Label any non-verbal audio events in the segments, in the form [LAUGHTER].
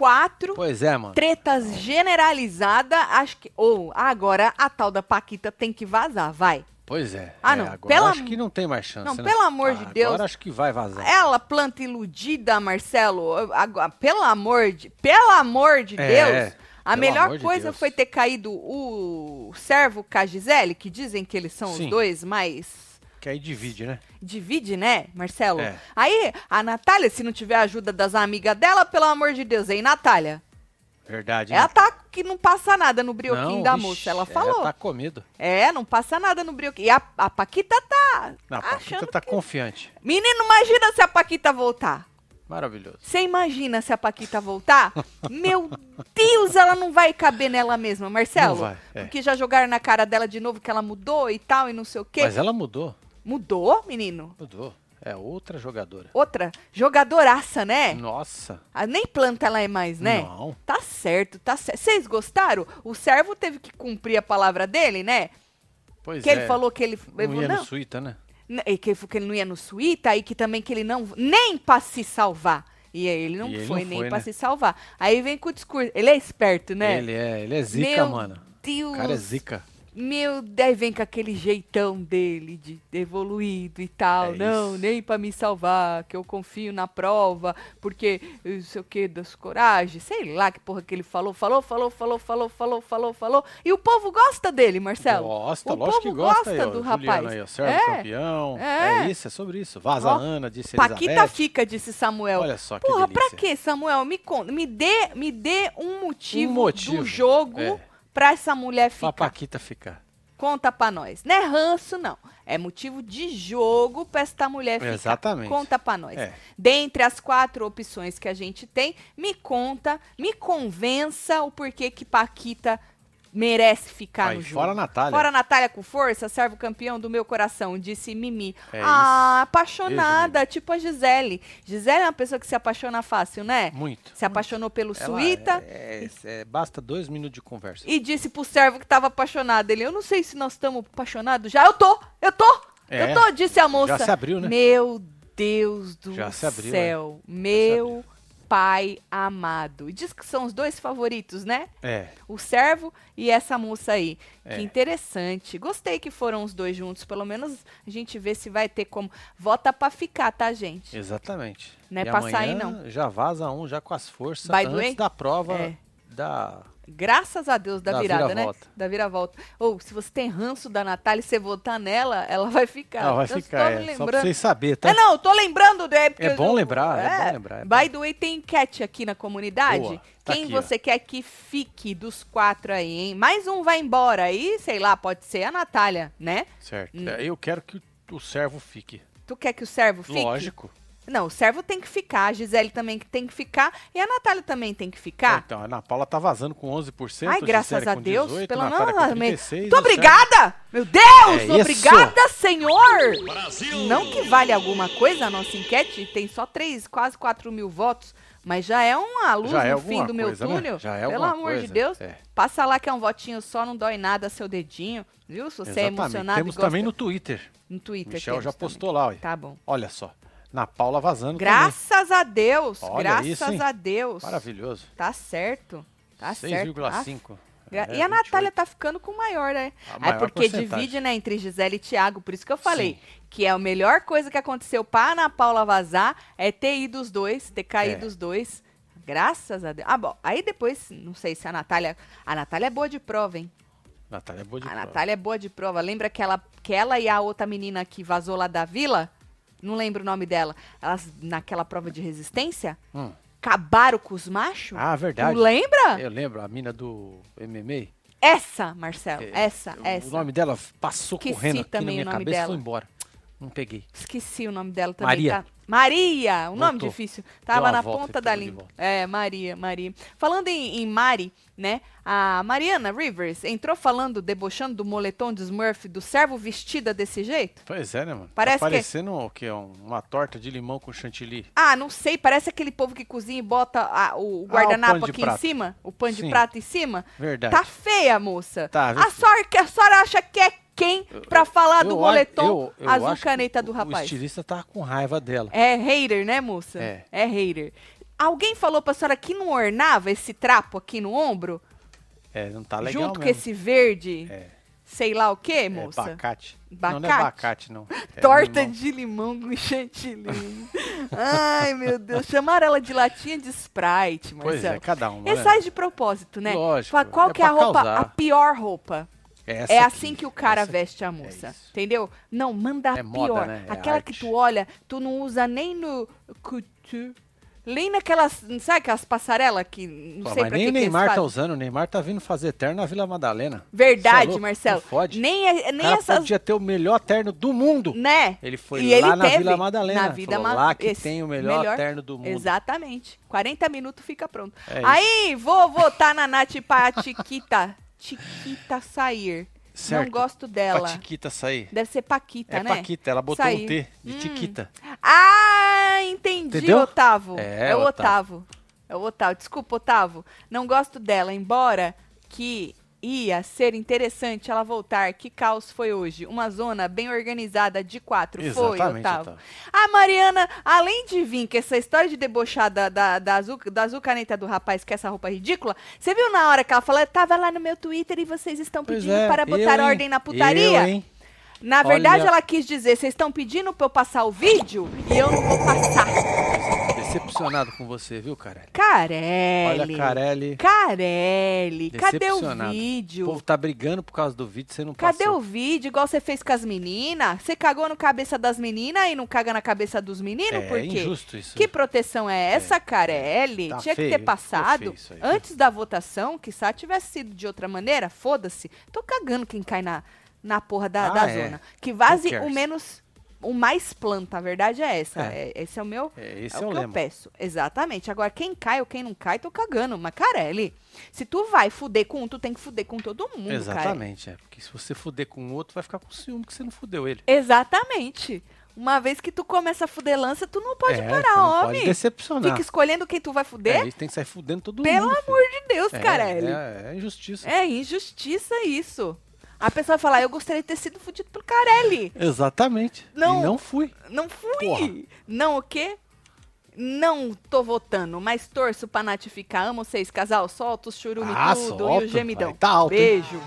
De. Pois é, mano. Tretas generalizada, acho que. Ou agora a tal da Paquita tem que vazar, vai. Pois é. Ah, É, não, Agora pela- acho que não tem mais chance. Não, né? pelo amor de Ah, Deus. Agora acho que vai vazar. Ela, planta iludida, Marcelo. Agora, pelo amor de. Pelo amor de É, Deus. A melhor de coisa Deus. foi ter caído o servo com a Gisele, que dizem que eles são Sim. os dois mais. Que aí divide, né? Divide, né, Marcelo? É. Aí, a Natália, se não tiver a ajuda das amigas dela, pelo amor de Deus, hein, Natália? Verdade. Ela né? tá que não passa nada no brioquinho Não, da vixe, moça. Ela falou. tá comido. É, não passa nada no brioquinho. E a, a Paquita tá Não, a Paquita tá que... confiante. Menino, imagina se a Paquita voltar. Maravilhoso. Você imagina se a Paquita voltar? [LAUGHS] Meu Deus, ela não vai caber nela mesma, Marcelo. Não vai, é. Porque já jogaram na cara dela de novo que ela mudou e tal e não sei o quê. Mas ela mudou. Mudou, menino? Mudou. É outra jogadora. Outra, jogadoraça, né? Nossa. Ah, nem planta ela é mais, né? Não. Tá certo, tá certo. Vocês gostaram? O servo teve que cumprir a palavra dele, né? Pois que é. ele falou que ele... Não ia não, no suíta, né? E que ele falou que ele não ia no suíta e que também que ele não nem pra se salvar. E aí ele não ele foi não nem foi, pra né? se salvar. Aí vem com o discurso. Ele é esperto, né? Ele é, ele é zica, Meu mano. Deus. O cara é zica. Meu, daí vem com aquele jeitão dele de evoluído e tal. É não, isso. nem pra me salvar, que eu confio na prova, porque eu não sei o que, das coragens, sei lá que porra que ele falou, falou, falou, falou, falou, falou, falou, falou. E o povo gosta dele, Marcelo. Gosta, o lógico que povo gosta, gosta aí, ó, do rapaz. Aí, ó, servo É, campeão. é. É. isso, é sobre isso. Vaza Ó, Ana, disse Paquita Elizabeth. fica, disse Samuel. Olha só que Porra, delícia. pra quê, Samuel? Me conta, me dê, me dê um motivo, Um motivo, do jogo é. Pra essa mulher Pra ficar. Paquita ficar. Conta pra nós. Não é ranço, não. É motivo de jogo pra esta mulher ficar. Exatamente. Conta pra nós. É. Dentre as quatro opções que a gente tem, me conta, me convença o porquê que Paquita merece ficar no jogo. fora a Natália. Fora a Natália com força, serve o campeão do meu coração, disse Mimi. É ah, isso. apaixonada, tipo a Gisele. Gisele é uma pessoa que se apaixona fácil, né? Muito. Se apaixonou pelo Ela Suíta É, é- basta dois minutos de conversa. e disse pro servo que tava apaixonado. Ele, eu não sei se nós estamos apaixonados já. Eu tô, eu tô, É, eu tô, disse a moça. já se abriu, né? Meu Deus do Já se abriu, céu. se Meu pai amado. E diz que são os dois favoritos, né? É. O servo e essa moça aí. É. Que interessante. Gostei que foram os dois juntos. Pelo menos a gente vê se vai ter como. Vota pra ficar, tá, gente? Exatamente. Não é e pra sair, amanhã Já vaza um, já com as forças, the antes da prova é. da... Graças a Deus da, Da virada, viravolta. né? Da viravolta. Ou se você tem ranço da Natália e você votar nela, ela vai ficar. Não, vai Eu ficar, é, só pra vocês saberem, tá? É, não, tô lembrando. É, porque É bom eu- lembrar, é bom lembrar, é By the way, tem enquete aqui na comunidade. Boa, tá Quem aqui, ó. você quer que fique dos quatro aí, hein? Mais um vai embora. Aí, sei lá, pode ser a Natália, né? Certo. Hum. É, Eu quero que o servo fique. Tu quer que o servo fique? Lógico. Não, o servo tem que ficar, a Gisele também tem que ficar e a Natália também tem que ficar. Então, a Ana Paula tá vazando com 11%. Ai, graças a Deus, 18, pelo Natália menos. com amém. 36, Muito o servo- obrigada! Meu Deus! É isso. obrigada, Senhor! Não que vale alguma coisa a nossa enquete, tem só três, quase 4 mil votos, mas já é uma luz Já é no alguma fim do meu coisa, né? túnel. Já é Pelo amor de coisa, Deus. é. Passa lá que é um votinho só, não dói nada seu dedinho. Viu? Se você é Exatamente. emocionado Temos e gosta... também no Twitter. no Twitter. Michel já também. postou lá, olha. Tá bom. Olha só. Na Paula vazando Graças a Deus, Olha graças isso, a Deus. também. Maravilhoso. Tá certo. Tá certo. Ah, 6,5. Gra- É, e a Natália 28. tá ficando com o maior, né? A É maior porque porcentagem. divide, né, entre Gisele e Thiago. Por isso que eu falei Sim. que é a melhor coisa que aconteceu pra Ana Paula vazar é ter ido os dois, ter caído É. os dois. Graças a Deus. Ah, bom. Aí depois, não sei se a Natália. A Natália é boa de prova, hein? Natália é boa de a prova. Natália é boa de prova. Lembra que ela, que ela e a outra menina que vazou lá da vila? Não lembro o nome dela. Elas, naquela prova de resistência, Hum. acabaram com os machos? Ah, verdade. Não lembra? Eu lembro, a mina do MMA. Essa, Marcelo. é, essa, o essa. nome dela passou Esqueci correndo aqui na também minha o nome cabeça e foi embora. Não peguei. Esqueci o nome dela também. Maria. Tá? Maria, um nome Voltou. difícil. Deu Tava na ponta da língua. É, Maria, Maria. Falando em, em Mari, né? A Mariana Rivers entrou falando, debochando do moletom de Smurf, do servo vestida desse jeito? Pois é, né, mano? Parece tá que- parecendo o quê? Um- Uma torta de limão com chantilly. Ah, não sei, parece aquele povo que cozinha e bota a- o guardanapo Ah, de aqui em prato. cima, o pano de Sim. prato em cima. Verdade. Tá feia, moça. Tá, a, senhora, que a senhora acha que é quem pra falar do Eu moletom eu- eu azul caneta do rapaz? O estilista tava com raiva dela. É hater, né, moça? É. É hater. Alguém falou pra senhora que não ornava esse trapo aqui no ombro? É, não tá legal junto com mesmo. esse verde, É, sei lá o que, é moça? abacate. Bacate? Não, não é abacate, não. [LAUGHS] É Torta limão. de limão com chantilly. Ai, meu Deus. Chamaram ela de latinha de Sprite, Marcelo. Pois é, cada Ele né? faz de propósito, né? Lógico, Fala, qual é que é a roupa, causar. a pior roupa? Essa é aqui, assim que o cara veste a aqui, moça, é entendeu? Não, manda É moda, pior. né? É Aquela que arte. tu olha, tu não usa nem no couture, nem naquelas, sabe aquelas passarelas que não Pô, sei mas pra nem que o que eles Neymar tá fazem? usando. O Neymar tá vindo fazer terno na Vila Madalena. Verdade, é? Marcelo. Fode. Nem, é- O nem cara essas, podia ter o melhor terno do mundo. né? Ele foi E lá ele na teve, Vila Madalena. na Vida falou, Ma- lá que esse tem o melhor, melhor- terno do mundo. Exatamente. 40 minutos fica pronto. É. Aí, vou votar na Nath pra Chiquita sair. Certo. Não gosto Pra dela. Tiquita sair. Deve ser Paquita, É né? Paquita, ela botou Sair. um T de Hum. Tiquita. Ah, entendi, Entendeu? Otávio. É, É, o Otávio. Otávio. É o Otávio. Desculpa, Otávio. Não gosto dela, embora que ia ser interessante ela voltar. Que caos foi hoje? Uma zona bem organizada de quatro. foi, Exatamente, Otávio. Otávio. A Mariana, além de vir com essa história de debochar da, da, da, azul, da azul caneta do rapaz, que é essa roupa ridícula, você viu na hora que ela falou, tava lá no meu Twitter e vocês estão Pois pedindo é, para eu, botar hein? ordem na putaria? Eu, hein? Na verdade, Olha- ela quis dizer, vocês estão pedindo pra eu passar o vídeo e eu não vou passar. Decepcionado com você, viu, Carelli? Carelli. Olha, Carelli. Carelli, cadê o Decepcionado. O vídeo? povo tá brigando por causa do vídeo, você não Cadê passou. o vídeo, igual você fez com as meninas? Você cagou no cabeça das meninas e não caga na cabeça dos meninos? É Por quê? injusto isso. Que proteção é essa, Carelli? Tá Tinha que feio, ter ficou passado antes da votação, que se tivesse sido de outra maneira, foda-se. Tô cagando quem cai na, na porra da, Ah, da é. zona. Que vaze o menos, o mais planta, a verdade é essa. É. É- esse é o meu, É, esse é é, o que eu lema. peço. Exatamente. Agora, quem cai ou quem não cai, tô cagando. Mas, Carelli, se tu vai fuder com um, tu tem que fuder com todo mundo, cara. Exatamente, é. Porque se você fuder com o outro, vai ficar com ciúme que você não fudeu ele. Exatamente. Uma vez que tu começa a fuder lança, tu não pode é, parar, não homem. Pode decepcionar. Fica escolhendo quem tu vai fuder. É, tem que sair fudendo todo Pelo mundo. amor de Deus, filho. Carelli. É, é, é injustiça. É injustiça isso. A pessoa vai falar, eu gostaria de ter sido fudido pelo Carelli. Exatamente. Não. E não fui. Não fui. Porra. Não o quê? Não tô votando, mas torço pra Nath ficar. Amo vocês, casal. Solta os churume Ah, tudo e solta. o gemidão. Tá alto, hein? Beijo.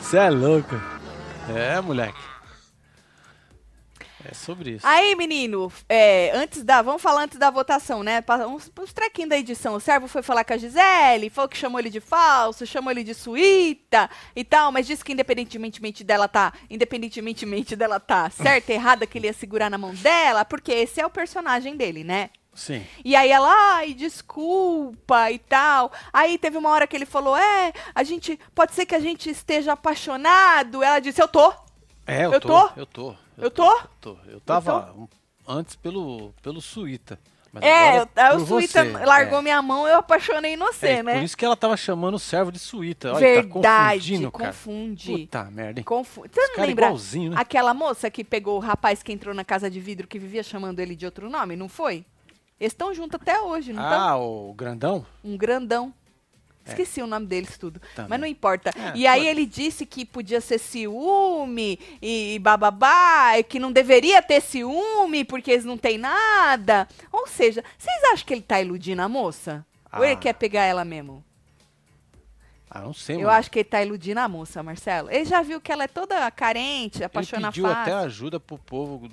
Você é louco. É, moleque. É sobre isso. Aí, menino, é, antes da. Vamos falar antes da votação, né? Uns, uns trequinhos da edição. O servo foi falar com a Gisele, falou que chamou ele de falso, chamou ele de suíta e tal, mas disse que independentemente dela tá. Independentemente dela tá certa, errada, que ele ia segurar na mão dela, porque esse é o personagem dele, né? Sim. E aí ela, ai, desculpa e tal. Aí teve uma hora que ele falou, é, a gente, pode ser que a gente esteja apaixonado. Ela disse, eu tô, É, eu, Eu tô, tô? Eu tô. Eu tô. Eu tô. Eu tava um- antes pelo, pelo Suíta. É, eu- por o Suíta você. largou é. minha mão, eu apaixonei em você, É, né? Por isso que ela tava chamando o servo de Suíta. Olha, Verdade, tá confundindo, cara. confunde. Puta merda, hein? Confu- Você não é lembra né? aquela moça que pegou o rapaz que entrou na casa de vidro que vivia chamando ele de outro nome, não foi? Eles estão juntos até hoje, não estão? Ah, o grandão? Um grandão. Esqueci o nome deles tudo. Também. Mas não importa. É, e aí ele disse que podia ser ciúme e, e bababá, e que não deveria ter ciúme porque eles não têm nada. Ou seja, vocês acham que ele tá iludindo a moça? Ou ele Ah. quer pegar ela mesmo? Ah, não sei, Eu mano. acho que ele tá iludindo a moça, Marcelo. Ele já viu que ela é toda carente, Ele apaixona pediu até fácil. ajuda pro povo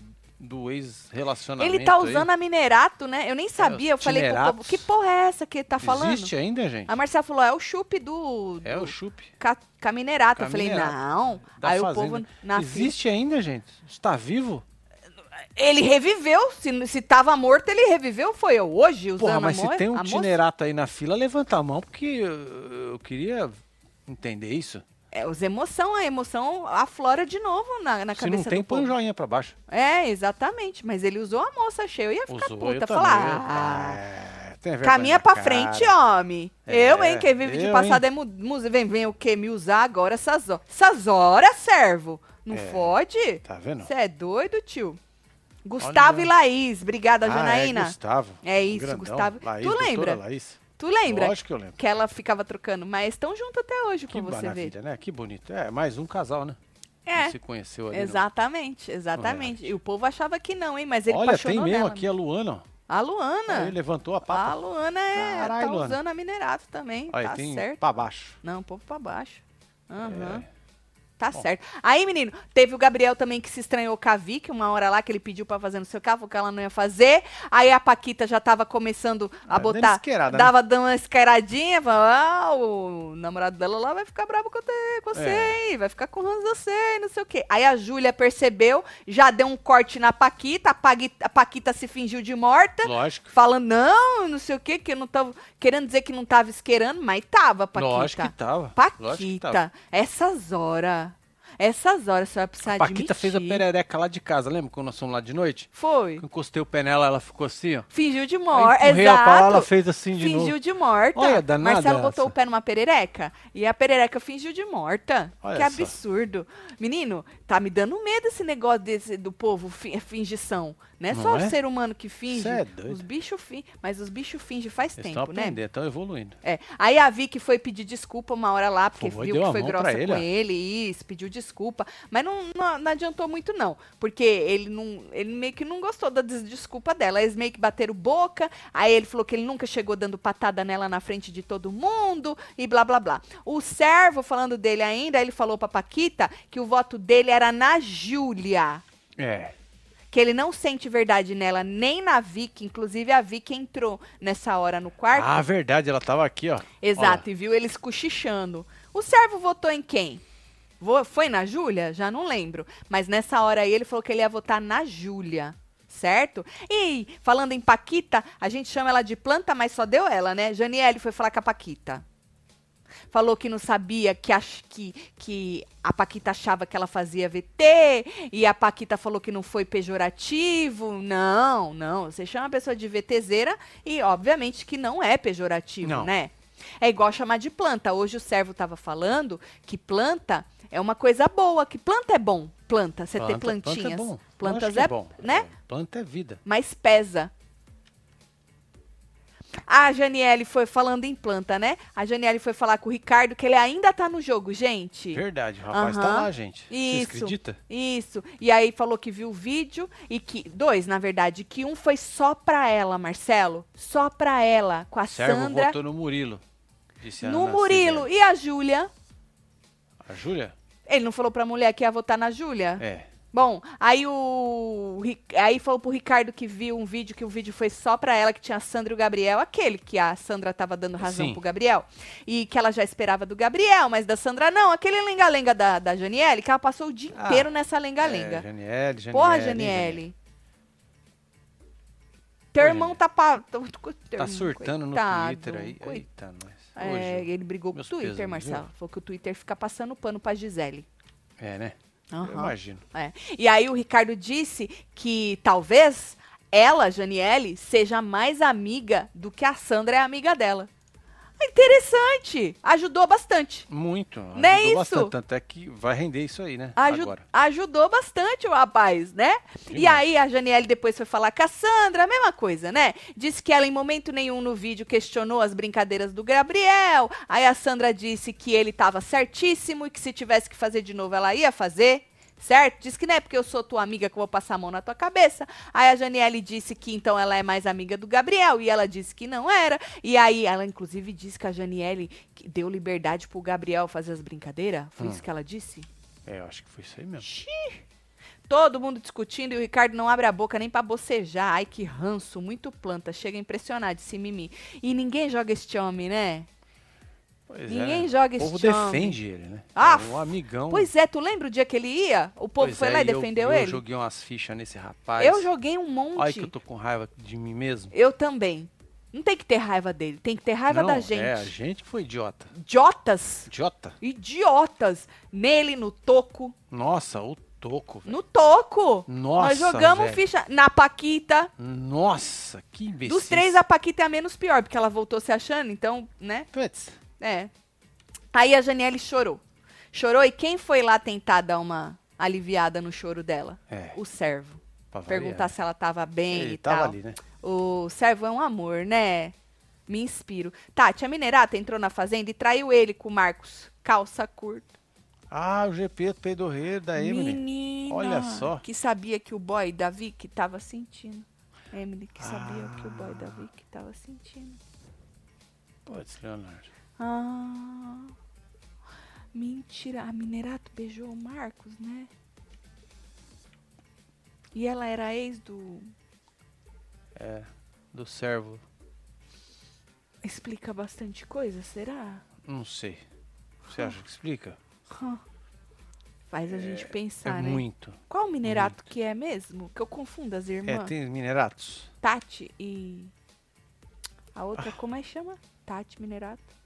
do ex-relacionamento Ele tá aí. usando a minerato, né? Eu nem sabia. eu falei povo, que porra é essa que ele tá falando? Existe ainda, gente? A Marcela falou, é o chup do, É do o chup. ca, caminerato. Eu falei, não. Aí o fazenda. povo na fila- Existe ainda, gente? Está vivo? Ele reviveu. Se, se tava morto, ele reviveu. Foi eu hoje usando Porra, mas a se tem um tinerato aí na fila, levanta a mão, porque eu, eu queria entender isso. É, os emoção, a emoção aflora de novo na, na se cabeça não tem, do põe um joinha pra baixo. É, vem, vem o que? Me usar agora essas horas. Essas horas, servo. Não fode? Tá vendo? Você é doido, Gustavo Olha. e Laís. Obrigada, Ah, Janaína. é Gustavo. É isso, Grandão. Gustavo. Laís, Tu lembra? Laís. Tu lembra? Lógico que eu lembro. Que ela ficava trocando. Mas estão juntos até hoje, Que você maravilha, né? Que bonito. É, mais um casal, né? É. Não se conheceu ali. Exatamente, exatamente. E o povo achava que não, hein? Mas ele Olha, tem mesmo nela. aqui a Luana, ó. A Luana. Ele levantou a A pata. Luana é, Caralho, tá Luana. usando a minerato também. Olha, tá certo. pra baixo. Não, um pouco pra baixo. Aham. É. Tá Bom. certo. Aí, menino, teve o Gabriel também que se estranhou com a Vicky, uma hora lá que ele pediu pra fazer no seu carro, que ela não ia fazer. Aí a Paquita já tava começando a Ah, botar. né? dava dando uma esqueiradinha, falava, ah, o namorado dela lá vai ficar bravo com te- com você, É. hein? Vai ficar com ranço de você, não sei o quê. Aí a Júlia percebeu, já deu um corte na Paquita, a, Pagui- a Paquita se fingiu de morta. Lógico. Falando, não, não sei o quê, que eu não tava. Querendo dizer que não tava esquerando, mas tava, Paquita. Lógico que tava. Lógico que tava. Paquita, essas horas. Essas horas você vai precisar A Paquita admitir. fez a perereca lá de casa, lembra quando nós fomos lá de noite? Foi. Eu encostei o pé nela, ela ficou assim, ó. Fingiu de morta. a pala, Exato. ela fez assim de fingiu novo. de morta. Olha, danada Marcelo botou essa. o pé numa perereca. E a perereca fingiu de morta. Olha que só. absurdo. Menino, tá me dando medo esse negócio desse, do povo fi- fingição. Não é Não só é? o ser humano que finge. É doido. Os bichos fingem. Mas os bichos fingem faz Eles tempo, né? estão evoluindo. É. Aí a Vicky foi pedir desculpa uma hora lá, porque Foi, viu que foi grossa ele, com ó. ele, isso, pediu desculpa. Mas não, não, não adiantou muito, não. Porque ele não. Ele meio que não gostou da des- desculpa dela. Eles meio que bateram boca. Aí ele falou que ele nunca chegou dando patada nela na frente de todo mundo e blá blá blá. O servo, falando dele ainda, ele falou pra Paquita que o voto dele era na Júlia É. que ele não sente verdade nela nem na Vicky, inclusive a Vicky entrou nessa hora no quarto. Ah, verdade, ela tava aqui, ó. Exato, e viu eles cochichando. O servo votou em quem? Foi na Júlia? Já não lembro. Mas nessa hora aí ele falou que ele ia votar na Júlia. Certo? E falando em Paquita, a gente chama ela de planta, mas só deu ela, né? Janiele foi falar com a Paquita. Falou que não sabia que, ach, que, que a Paquita achava que ela fazia VT, e a Paquita falou que não foi pejorativo. Não, não. Você chama a pessoa de VTzeira e, obviamente, que não é pejorativo, Não. né? É igual chamar de planta. Hoje o servo estava falando que planta é uma coisa boa, que planta é bom. Planta, você ter Planta- plantinhas. Planta é bom. Plantas que é, bom. né? É, Planta é vida. mas pesa. A Janiele foi falando em planta, né? A Janiele foi falar com o Ricardo que ele ainda tá no jogo, gente. Verdade, o rapaz tá Aham. lá, gente. Isso. acreditam? Isso. E aí falou que viu o vídeo e que dois, na verdade, que um foi só pra ela, Marcelo, só pra ela, com a Servo Sandra votou no Murilo. Disse no Murilo Cibele. e a Júlia. A Júlia? Ele não falou pra mulher que ia votar na Júlia? É. Bom, aí o aí falou pro Ricardo que viu um vídeo que o vídeo foi só pra ela que tinha a Sandra e o Gabriel, aquele que a Sandra tava dando razão Sim. pro Gabriel e que ela já esperava do Gabriel, mas da Sandra não, aquele lenga-lenga da, da Janiele que ela passou o dia Ah, inteiro nessa É, lenga-lenga. Janiele, Janiele. Porra, Janiele. Teu irmão tá pa... Tá irmão, surtando coitado, no Twitter aí. coi- Eita, nós. É, Hoje. ele brigou com o Twitter, pêsames, Marcelo. viu? Falou que o Twitter fica passando pano pra Gisele. É, né? Eu Aham. imagino. É. E aí o Ricardo disse que talvez ela, Janiele, seja mais amiga do que a Sandra é amiga dela. Interessante. Ajudou bastante. Muito. Não é isso? Bastante, tanto é que vai render isso aí, né? Aju- Agora. Ajudou bastante o rapaz, né? E Demais. aí a Janiele depois foi falar com a Sandra, a mesma coisa, né? Disse que ela em momento nenhum no vídeo questionou as brincadeiras do Gabriel. Aí a Sandra disse que ele estava certíssimo e que se tivesse que fazer de novo ela ia fazer. Certo? Diz que não é porque eu sou tua amiga que eu vou passar a mão na tua cabeça. Aí a Janiele disse que então ela é mais amiga do Gabriel e ela disse que não era. E aí ela inclusive disse que a Janiele deu liberdade pro Gabriel fazer as brincadeiras. Foi Hum. isso que ela disse? É, eu acho que foi isso aí mesmo. Todo mundo discutindo e o Ricardo não abre a boca nem pra bocejar. Ai, que ranço, muito planta. Chega a impressionar, disse Mimi. E ninguém joga este homem, né? Pois Ninguém é. joga O povo esse defende ele, né? Ah, é um amigão. Pois é, tu lembra o dia que ele ia? O povo Pois foi é, lá e eu- defendeu eu ele? joguei umas fichas nesse rapaz. Eu joguei um monte. Olha que eu tô com raiva de mim mesmo. Eu também. Não tem que ter raiva dele, tem que ter raiva Não, da gente. É, a gente que foi idiota. Idiotas, Idiota? idiotas. Nele, no toco. Nossa, o toco. velho. No toco. Nossa, Nós jogamos velho. ficha na Paquita. Nossa, que imbecil. Dos três, a Paquita é a menos pior, porque ela voltou se achando, então, né? Puts, É. Aí a Janiele chorou. Chorou e quem foi lá tentar dar uma aliviada no choro dela? É, O servo. Perguntar se ela tava bem Ele e tava tal. ali, né? O servo é um amor, né? Me inspiro. Tati, a Minerata entrou na fazenda e traiu ele com o Marcos. Calça curta. Ah, o GP do Peidorreiro da Emily. Menina, Olha só. Que sabia que o boy Davi que tava sentindo. Emily que sabia que o boy Ah. Davi que tava sentindo. Pode ser, Leonardo. Ah. Mentira, a Minerato beijou o Marcos, né? E ela era ex do. É, do servo. Explica bastante coisa, será? Não sei. Você acha que explica? Faz a gente pensar, é né? muito. Qual Minerato que é mesmo? Que eu confundo as É, irmãs. tem mineratos. Tati e. A outra, Ah. como é que chama? Tati Minerato.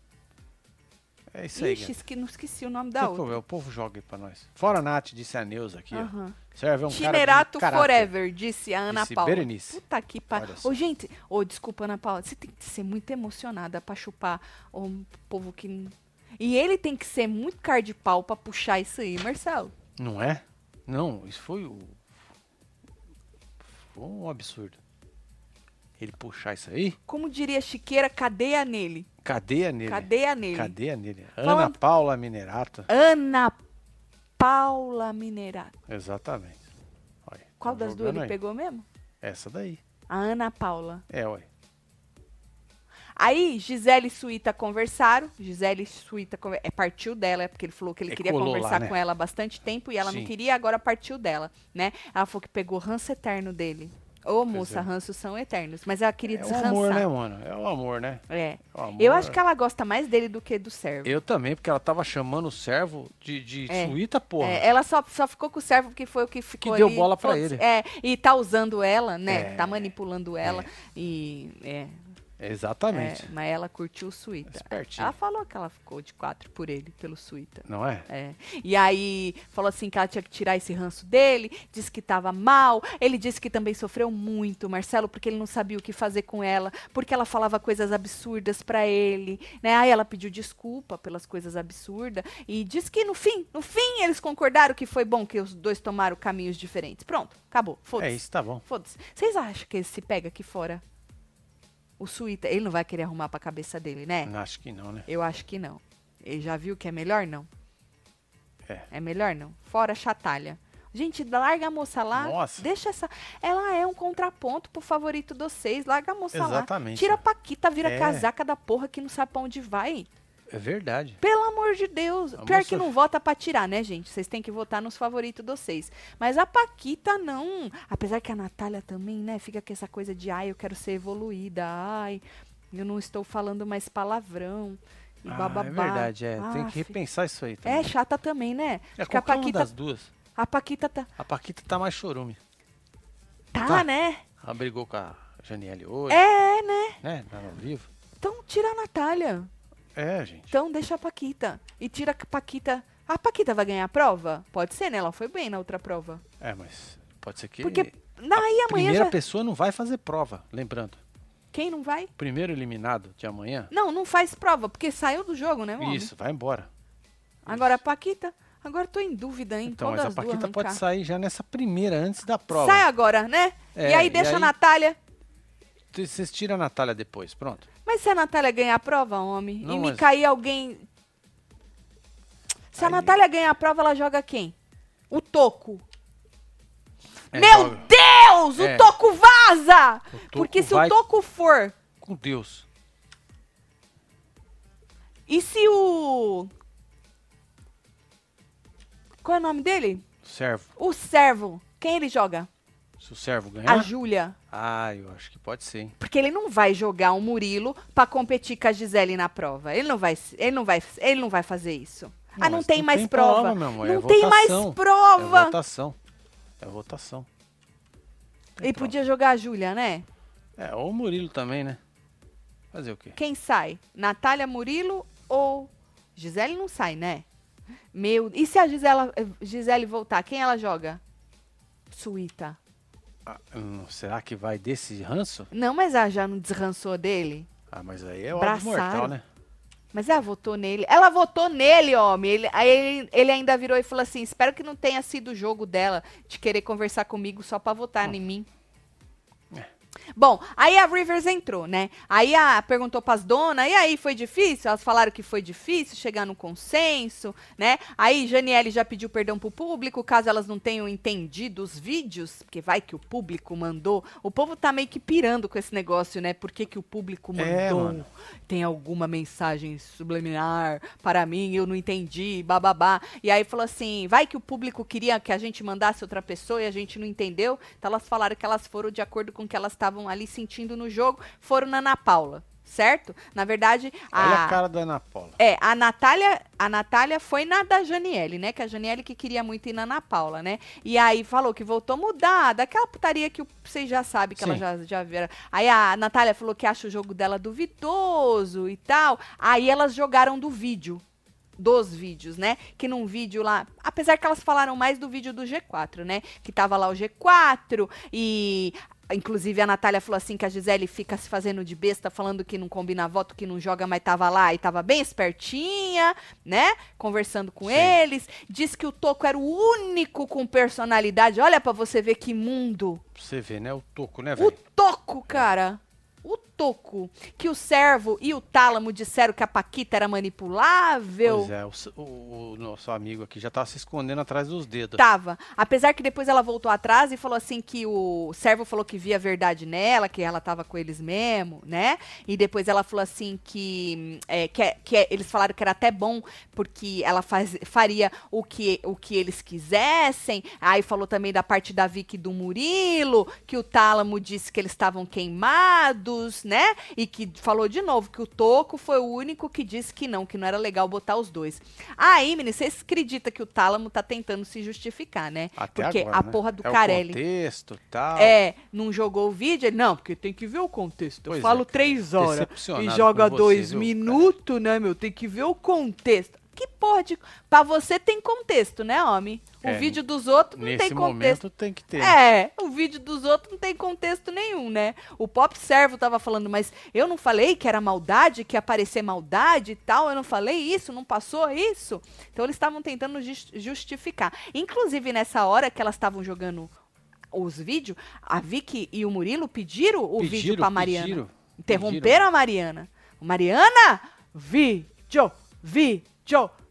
É isso aí, Ixi, esque, não esqueci o nome da tem outra. problema, o povo joga aí pra nós. Fora a Nath, disse a Neuza aqui. Aham. Serve um Tinerato. Forever, disse a Ana Disse Paula. Berenice. Puta que pariu. Ô, gente, ô, desculpa, Ana Paula, você tem que ser muito emocionada pra chupar o povo que. E ele tem que ser muito cara de pau pra puxar isso aí, Marcelo. Não é? Não, isso foi o. Foi um absurdo. Ele puxar isso aí? Como diria Chiqueira, cadeia nele. Cadeia nele. Cadeia nele. Cadeia nele. Ana Falando- Paula Minerato. Ana Paula Minerato. Exatamente. Olha, Qual tão das duas ele aí. pegou mesmo? Essa daí. A Ana Paula. É, ué. Aí, Gisele e Suíta conversaram. Gisele Suíta conver... é, partiu dela, é porque ele falou que ele É, queria colou lá, conversar né? com ela há bastante tempo e ela não Sim. queria, agora partiu dela, né? Ela falou que pegou ranço eterno dele. Ô, moça, é. ranços são eternos. Mas ela queria É o desransar. amor, né, mano? É o amor, né? É. É o amor. Eu acho que ela gosta mais dele do que do servo. Eu também, porque ela tava chamando o servo de, de É. suíta, porra. É, ela só, só ficou com o servo porque foi o que ficou deu ali, bola pra ele. É, e tá usando ela, né? É. Tá manipulando ela. E, é, Exatamente. É, mas ela curtiu o Suíta. Espertinho. Ela falou que ela ficou de quatro por ele, pelo Suíta. Não é? É. E aí falou assim que ela tinha que tirar esse ranço dele, disse que tava mal. Ele disse que também sofreu muito, Marcelo, porque ele não sabia o que fazer com ela, porque ela falava coisas absurdas pra ele, né? Aí ela pediu desculpa pelas coisas absurdas e disse que no fim, no fim eles concordaram que foi bom que os dois tomaram caminhos diferentes. Pronto, acabou. É Foda-se. isso, tá bom. Foda-se. Vocês acham que ele se pega aqui fora? O Suíta, ele não vai querer arrumar pra cabeça dele, né? Acho que não, né? Eu acho que não. Ele já viu que é melhor não? É. É melhor não? Fora chatalha. Gente, larga a moça lá. Nossa. Deixa essa. Ela é um contraponto pro favorito de vocês. Larga a moça lá. Exatamente. Tira a Paquita, vira É. casaca da porra que não sabe pra onde vai. É verdade. Pelo amor de Deus. A Pior moça- que não vota pra tirar, né, gente? Vocês têm que votar nos favoritos de vocês. Mas a Paquita não. Apesar que a Natália também, né, fica com essa coisa de, ai, eu quero ser evoluída. Ai, eu não estou falando mais palavrão. E Ah, bababá. é verdade, é. Tem que repensar isso aí também. É chata também, né? É Acho que a Paquita, das duas. a Paquita tá, A Paquita tá mais chorume. tá, Tá. né? Ela brigou com a Janiele hoje, É, né? né? Tá ao vivo. Então tira a Natália. É, gente. Então deixa a Paquita. E tira a Paquita. A Paquita vai ganhar a prova? Pode ser, né? Ela foi bem na outra prova. É, mas pode ser que. Porque daí a amanhã primeira já... pessoa não vai fazer prova, lembrando. Quem não vai? Primeiro eliminado de amanhã, Não, não faz prova, porque saiu do jogo, né, homem? isso, vai embora. Agora a Paquita. Agora eu tô em dúvida, hein? Então, mas a Paquita pode sair já nessa primeira, antes da prova. Sai agora, né? É, e aí e deixa a aí- Natália. Vocês tiram a Natália depois, pronto. Mas se a Natália ganhar a prova, homem, Não, e me mas- cair alguém. Se a Aí- Natália ganhar a prova, ela joga quem? O Toco. É, Meu joga Deus! É. O Toco vaza! O Toco Porque se vai- o Toco for. Com Deus. E se o. Qual é o nome dele? Servo. O servo. Quem ele joga? Se o servo A ganhar. Júlia. Ah, eu acho que pode ser, hein? Porque ele não vai jogar o Murilo pra competir com a Gisele na prova. Ele não vai, ele não vai, ele não vai fazer isso. ah, não tem mais tem prova. amor, não é tem mais votação. É prova. votação. É votação. Tem e prova. podia jogar a Júlia, né? É, ou o Murilo também, né? Fazer o quê? Quem sai? Natália Murilo ou Gisele não sai, né? Meu, e se a Gisela, Gisele voltar, quem ela joga? Suíta. Ah, hum, será que vai desse ranço? Não, mas ela já não desrançou dele? Ah, mas aí é o Braçaram. mortal, né? Mas ela votou nele. Ela votou nele, homem. Ele, aí ele, ele ainda virou e falou assim: espero que não tenha sido o jogo dela de querer conversar comigo só pra votar Hum. em mim. É. Bom, aí a Rivers entrou, né? Aí a perguntou pras donas, e aí foi difícil? Elas falaram que foi difícil chegar no consenso, né? Aí Janiele já pediu perdão pro público, caso elas não tenham entendido os vídeos, porque vai que o público mandou. O povo tá meio que pirando com esse negócio, né? Por que, que o público É, mandou? mano. Tem alguma mensagem subliminar para mim, eu não entendi, bababá. E aí falou assim: vai que o público queria que a gente mandasse outra pessoa e a gente não entendeu. Então elas falaram que elas foram de acordo com o que elas estavam ali sentindo no jogo, foram na Ana Paula, certo? Na verdade, Olha a. a cara da Ana Paula. É, a Natália, a Natália foi na da Janiele, né? Que a Janiele que queria muito ir na Ana Paula, né? E aí falou que voltou a mudar, daquela putaria que o- vocês já sabem, que ela Sim. já, já viram. Aí a Natália falou que acha o jogo dela duvidoso e tal. Aí elas jogaram do vídeo. Dos vídeos, né? Que num vídeo lá. Apesar que elas falaram mais do vídeo do G4, né? Que tava lá o G4 e. Inclusive a Natália falou assim que a Gisele fica se fazendo de besta, falando que não combina voto, que não joga, mas tava lá e tava bem espertinha, né? Conversando com Sim. eles. Diz que o Toco era o único com personalidade. Olha pra você ver que mundo. Pra você ver, né? O toco, né, O velho? Toco, cara. Toco. Que o servo e o tálamo disseram que a Paquita era manipulável. Pois é, o, o- o nosso amigo aqui já tava se escondendo atrás dos dedos. Tava. Apesar que depois ela voltou atrás e falou assim que o servo falou que via a verdade nela, que ela tava com eles mesmo, né? E depois ela falou assim que, é, que, é- que é- eles falaram que era até bom porque ela faz- faria o que, o que eles quisessem. Aí falou também da parte da Vicky e do Murilo, que o Tálamo disse que eles estavam queimados, né? E que falou de novo que o Toco foi o único que disse que não, que não era legal botar os dois. Aí, menino, vocês acreditam que o Tálamo tá tentando se justificar, né? Até porque agora, a né? porra do é Carelli. O contexto tal. É, não jogou o vídeo? Ele, não, porque tem que ver o contexto. Eu Pois é, falo cara. três horas e joga você, dois minutos, né, meu? Tem que ver o contexto. Que porra de... Pra você tem contexto, né, homem? O É, vídeo dos outros não tem contexto. momento tem que ter. É, o vídeo dos outros não tem contexto nenhum, né? O Pop Servo tava falando, mas eu não falei que era maldade, que ia aparecer maldade e tal, eu não falei isso, não passou isso. Então eles estavam tentando jus- justificar. Inclusive, nessa hora que elas estavam jogando os vídeos, a Vicky e o Murilo pediram o vídeo Pediram, pra Mariana. pediram, Interromperam pediram. a Mariana. Mariana, vídeo, vídeo,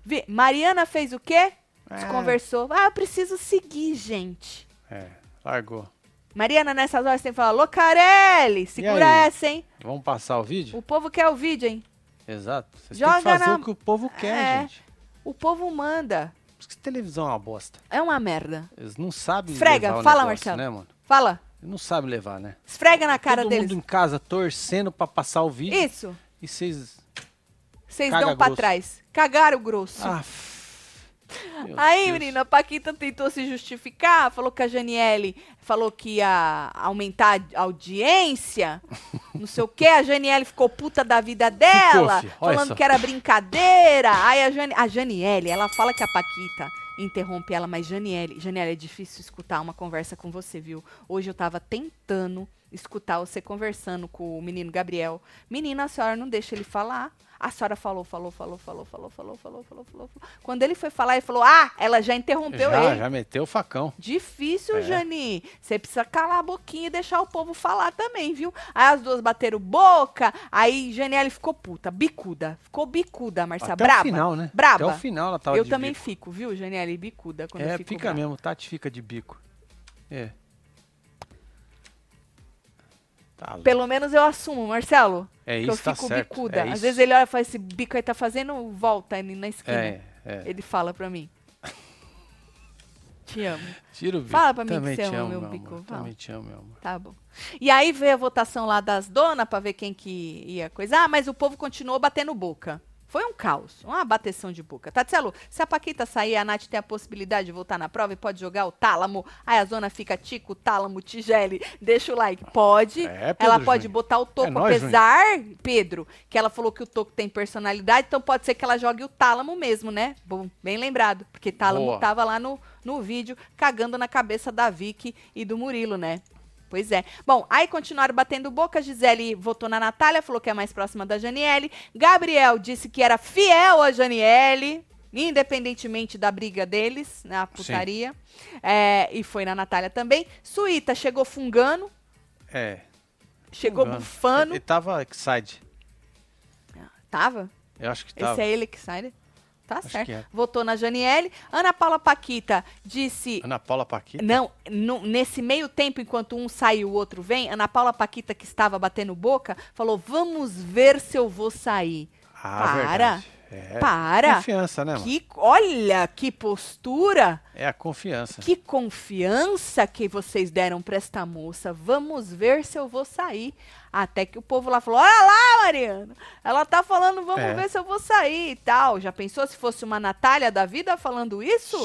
vi. Mariana fez o quê? É. Desconversou. Ah, eu preciso seguir, gente. É, largou. Mariana, nessas horas tem que falar, Locarelli, segura essa, hein? Vamos passar o vídeo? O povo quer o vídeo, hein? Exato. Vocês Joga têm que fazer na- o que o povo quer, É. gente. O povo manda. Por isso que televisão é uma bosta. É uma merda. Eles não sabem Esfrega, levar o fala, negócio, Marcelo. né, mano? Fala. Eles não sabem levar, né? Esfrega na cara Todo deles. mundo em casa torcendo pra passar o vídeo. Isso. E vocês... Vocês Caga dão pra grosso. trás. Cagaram grosso. Ah, meu Aí, Deus. menina, a Paquita tentou se justificar, falou que a Janiele falou que ia aumentar a audiência, [LAUGHS] não sei o quê. A Janiele ficou puta da vida dela, falando só. que era brincadeira. Aí a, Jani, a Janiele, ela fala que a Paquita interrompe ela, mas Janiele, Janiele, é difícil escutar uma conversa com você, viu? Hoje eu tava tentando escutar você conversando com o menino Gabriel. Menina, a senhora não deixa ele falar. A senhora falou, falou, falou, falou, falou, falou, falou, falou, falou. falou. Quando ele foi falar, ele falou: Ah, ela já interrompeu já, ele. já meteu o facão. Difícil, É. Jani. Você precisa calar a boquinha e deixar o povo falar também, viu? Aí as duas bateram boca, aí Janiele ficou puta, bicuda. Ficou bicuda, Marcia. Até braba. o final, né? Braba. Até o final ela tava eu também bico. fico, viu, Janiele? Bicuda quando eu É, fico fica brava. mesmo. Tati fica de bico. É. Tá. Pelo menos eu assumo, Marcelo. É que eu isso, tá fico certo. bicuda. É Às isso. vezes ele olha e fala, esse bico aí tá fazendo, volta na esquina. É, é. Ele fala pra mim. Te amo. Tira o bico. Fala pra mim que Também você te ama amo, meu meu bico, amor. fala. Também te amo, meu amor. Tá bom. E aí veio a votação lá das donas pra ver quem que ia coisar, ah, mas o povo continuou batendo boca. Foi um caos, uma bateção de boca. Tatselo, se a Paquita sair, a Nath tem a possibilidade de voltar na prova e pode jogar o tálamo. Aí a zona fica tico, tálamo, tigele. Deixa o like. Pode. É, Pedro ela pode Júnior. botar o toco, É nóis, apesar, Pedro, que ela falou que o toco tem personalidade, então pode ser que ela jogue o tálamo mesmo, né? Bom, bem lembrado. Porque tálamo Boa. tava lá no, no vídeo cagando na cabeça da Vicky e do Murilo, né? Pois é. Bom, aí continuaram batendo boca. Gisele votou na Natália, falou que é mais próxima da Janiele. Gabriel disse que era fiel a Janiele, independentemente da briga deles, na putaria. É, e foi na Natália também. Suíta chegou fungando. É. chegou Engano. bufando. Ele tava excited. Tava? Eu acho que Esse tava. é ele que sai. Tá Acho certo. é. Votou na Janiele. Ana Paula Paquita disse. Ana Paula Paquita. Não, no- nesse meio tempo, enquanto um sai e o outro vem, Ana Paula Paquita, que estava batendo boca, falou: Vamos ver se eu vou sair. Ah, Para. verdade. É. Para. Confiança, né, mano? Que, olha que postura, É a confiança. que confiança que vocês deram pra esta moça. Vamos ver se eu vou sair. Até que o povo lá falou: Olha lá, Mariana. Ela tá falando, vamos É. ver se eu vou sair e tal. Já pensou se fosse uma Natália da vida falando isso?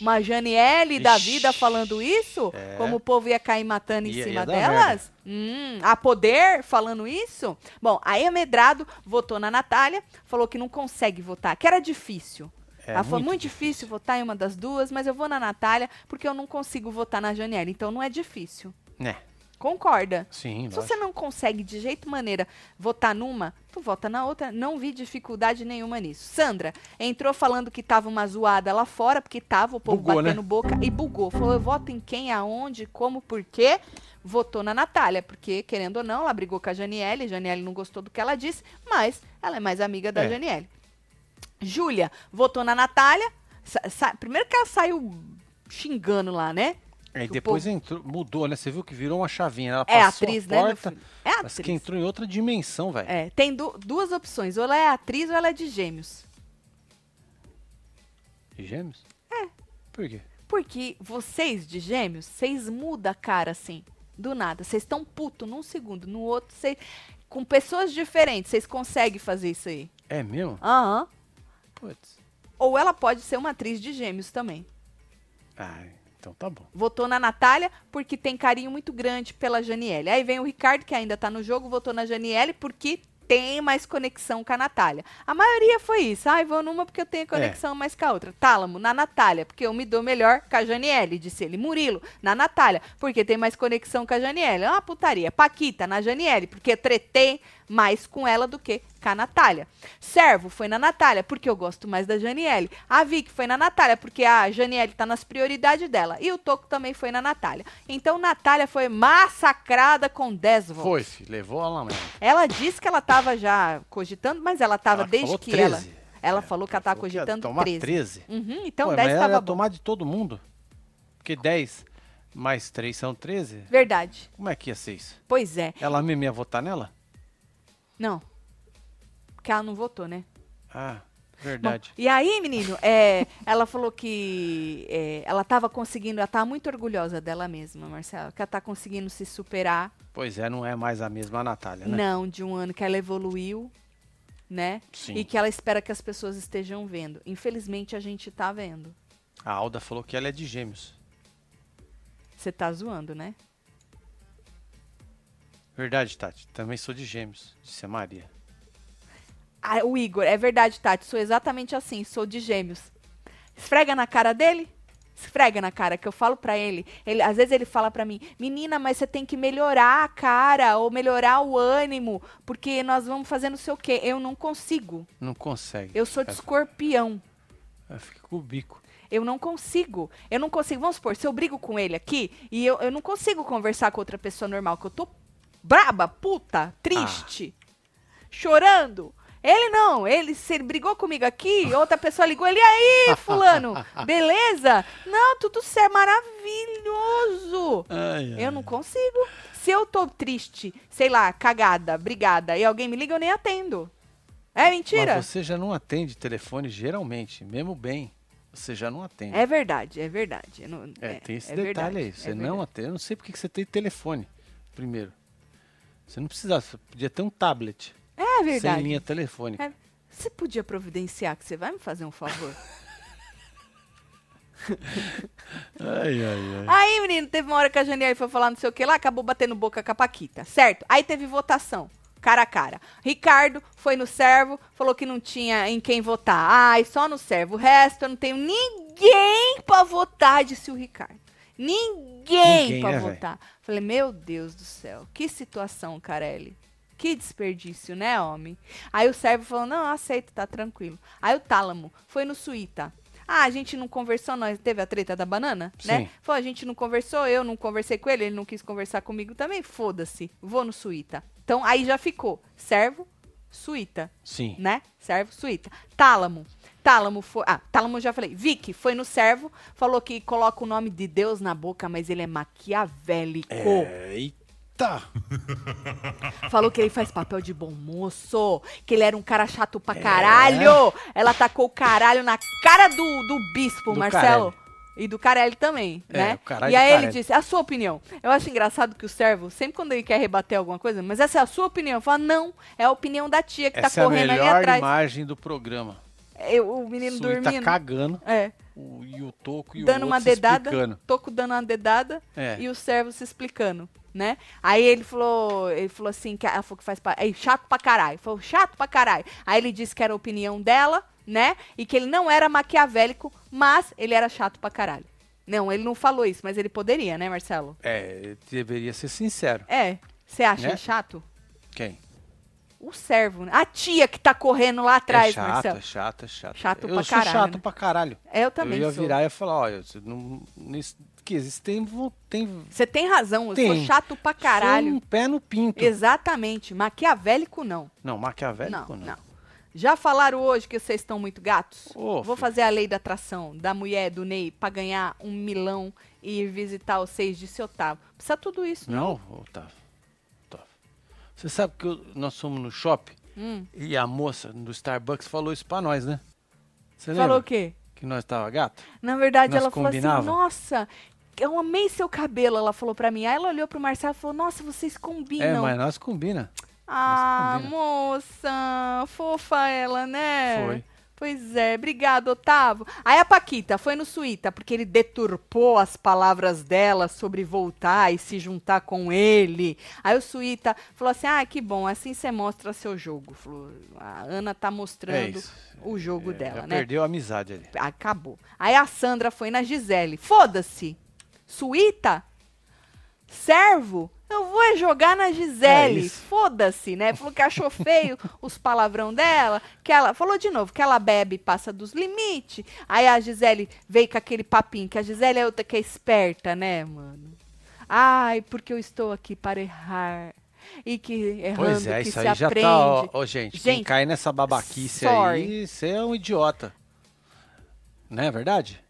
Uma Janiele da vida falando isso? É. Como o povo ia cair matando em Ia- cima ia delas? Hum, a poder falando isso? Bom, aí a Medrado votou na Natália, falou que não consegue votar, que era difícil. É Ela falou, muito muito difícil votar em uma das duas, mas eu vou na Natália porque eu não consigo votar na Janiele. Então não é difícil. Né? Concorda? Sim, Se lógico. você não consegue de jeito maneira votar numa, tu vota na outra. Não vi dificuldade nenhuma nisso. Sandra entrou falando que tava uma zoada lá fora, porque tava o povo Bugou, né? batendo boca e bugou. Falou, eu voto em quem, aonde, como, por quê. Votou na Natália, porque, querendo ou não, ela brigou com a Janiele. Janiele não gostou do que ela disse, mas ela é mais amiga da É. Janiele. Júlia votou na Natália. Primeiro que ela saiu xingando lá, né? Que o depois povo- entrou, mudou, né? Você viu que virou uma chavinha. Ela É passou atriz, a né, meu porta, filho? É Mas atriz. que entrou em outra dimensão, velho. É, tem du- duas opções. Ou ela é atriz ou ela é de gêmeos. E gêmeos? É. Por quê? Porque vocês de gêmeos, vocês mudam a cara assim, do nada. Vocês estão puto num segundo, no outro, vocês. Com pessoas diferentes, vocês conseguem fazer isso aí. É mesmo? Aham. Putz. Ou ela pode ser uma atriz de gêmeos também. Ah, então tá bom. Votou na Natália porque tem carinho muito grande pela Janiele. Aí vem o Ricardo, que ainda tá no jogo, votou na Janiele porque tem mais conexão com a Natália. A maioria foi isso. Ai, vou numa porque eu tenho conexão mais com a outra. Tálamo, na Natália, porque eu me dou melhor com a Janiele, disse ele. Murilo, na Natália, porque tem mais conexão com a Janiele. É uma putaria. Paquita, na Janiele, porque tretei mais com ela do que com a Natália. Servo foi na Natália, porque eu gosto mais da Janiele. A Vicky foi na Natália, porque a Janiele tá nas prioridades dela. E o Toco também foi na Natália. Então, Natália foi massacrada com 10 votos. Foi, filho. Levou a lá mesmo. Ela disse que ela tava já cogitando, mas ela tava Ela desde que 13. ela. Ela É, falou que ela tava falou que ia cogitando tomar 13. 13. Uhum, então Pô, 10 mas ela tava ia bom. tomar de todo mundo. Porque 10 mais 3 são 13. Verdade. Como é que ia ser isso? Pois é. Ela mesmo ia votar nela? Não. Porque ela não votou, né? Ah, Bom, verdade. e aí, menino, é, ela falou que é, ela estava conseguindo, ela estava muito orgulhosa dela mesma, Marcela, que ela está conseguindo se superar. Pois é, não é mais a mesma Natália, né? Não, de um ano que ela evoluiu, né? Sim. E que ela espera que as pessoas estejam vendo. Infelizmente, a gente tá vendo. A Alda falou que ela é de gêmeos. Você tá zoando, né? Verdade, Tati. Também sou de gêmeos, disse a Maria. Ah, o Igor, é verdade, Tati, sou exatamente assim, sou de gêmeos. Esfrega na cara dele? Esfrega na cara, que eu falo pra ele. ele às vezes ele fala pra mim, menina, mas você tem que melhorar a cara, ou melhorar o ânimo, porque nós vamos fazer não sei o quê. Eu não consigo. Não consegue. Eu sou de escorpião. é, Fica com o bico. Eu não consigo. Eu não consigo. Vamos supor, se eu brigo com ele aqui e eu, eu não consigo conversar com outra pessoa normal, que eu tô braba, puta, triste, chorando. Ele não, ele se ele brigou comigo aqui, [LAUGHS] outra pessoa ligou, ele, aí, fulano, [LAUGHS] beleza? Não, tudo certo, maravilhoso. Ai, Eu não consigo. Se eu tô triste, sei lá, cagada, brigada, e alguém me liga, eu nem atendo. É mentira? Mas você já não atende telefone geralmente, mesmo bem. Você já não atende. É verdade, é verdade. Não- É, tem esse é detalhe verdade, aí. é Você não verdade. atende. Eu não sei porque que você tem telefone, primeiro. Você não precisava, você podia ter um tablet É sem verdade. linha telefônica. É, Você podia providenciar que você vai me fazer um favor? [LAUGHS] Ai, ai, ai. Aí, menino, teve uma hora que a Janiele foi falar não sei o que lá, acabou batendo boca com a Paquita, certo? Aí teve votação, cara a cara. Ricardo foi no servo, falou que não tinha em quem votar. Ai, só no servo. O resto eu não tenho ninguém pra votar, disse o Ricardo. Ninguém, Ninguém, pra né, votar. Falei, meu Deus do céu, que situação, Carelli. Que desperdício, né, homem? Aí o servo falou, não, aceito, tá tranquilo. Aí o Tálamo foi no Suíta. Ah, a gente não conversou, nós teve a treta da banana, né? Sim. Falou, a gente não conversou, eu não conversei com ele, ele não quis conversar comigo também, foda-se, vou no suíta. Então aí já ficou, servo, suíta, Sim. né? Servo, suíta. Tálamo. Tálamo foi. Ah, Tálamo já falei. Vicky foi no servo, falou que coloca o nome de Deus na boca, mas ele é maquiavélico. É, Eita! Falou que ele faz papel de bom moço, que ele era um cara chato pra caralho. Ela tacou o caralho na cara do, do bispo, Do Marcelo. E do Carelli também, É, né? o caralho e do aí ele Carelli. disse, a sua opinião. Eu acho engraçado que o servo, sempre quando ele quer rebater alguma coisa, mas essa é a sua opinião. Fala, não, é a opinião da tia que Essa tá é a correndo ali melhor atrás. imagem do programa. Eu- o menino Sui tá dormindo. cagando, É, o, e o Toco e dando o uma outro se dedada, explicando. toco dando uma dedada É. e o servo se explicando, né? Aí ele falou, ele falou assim, que falou que faz pa- é chato pra caralho. Falou chato pra caralho. Aí ele disse que era a opinião dela, né? E que ele não era maquiavélico, mas ele era chato pra caralho. Não, ele não falou isso, mas ele poderia, né, Marcelo? É, deveria ser sincero. É. Você acha Né? chato? Quem? O servo, né? A tia que tá correndo lá atrás, é chato, Marcelo. é chato, é chato. Chato eu pra sou caralho, chato né? pra caralho. Eu também eu ia sou. virar e ia falar, olha, você não, nesse, que existe tem, vo- tem Você tem razão, eu sou Tem. chato pra caralho. só um pé no pinto. Exatamente. Maquiavélico não. Não, maquiavélico não, não. não. Já falaram hoje que vocês estão muito gatos? Ô, Vou filho. fazer a lei da atração da mulher do Ney pra ganhar um milão e ir visitar os seis de seu Otávio. Precisa tudo isso? Não, Otávio. Otávio. Você sabe que eu- nós fomos no shopping Hum. e a moça do Starbucks falou isso pra nós, né? Você Falou o lembra? quê? Que nós tava gato? Na verdade, Nós ela falou combinava? assim, nossa, eu amei seu cabelo, ela falou pra mim. Aí ela olhou pro Marcelo e falou, nossa, vocês É, combinam. mas nós combina. ah, combina. moça, fofa ela, né? Foi. Pois é, obrigado, Otávio. Aí a Paquita foi no Suíta, porque ele deturpou as palavras dela sobre voltar e se juntar com ele. Aí o Suíta falou assim: ah, que bom, assim você mostra seu jogo. Falou, a Ana tá É mostrando isso. o jogo É, dela, né? perdeu a amizade ali. Acabou. Aí a Sandra foi na Gisele. Foda-se. Suíta? Servo? Eu vou é jogar na É Gisele. isso. Foda-se, né? Falou que achou feio [LAUGHS] os palavrão dela. Que ela falou de novo que ela bebe e passa dos limites. Aí a Gisele veio com aquele papinho, que a Gisele é outra que é esperta, né, mano? Ai, porque eu estou aqui para errar. E que errando Pois é, que isso se aí já aprende. tá. Ó, ó, gente, quem Gente, cai nessa babaquice sorry. aí, você é um idiota. Não é verdade?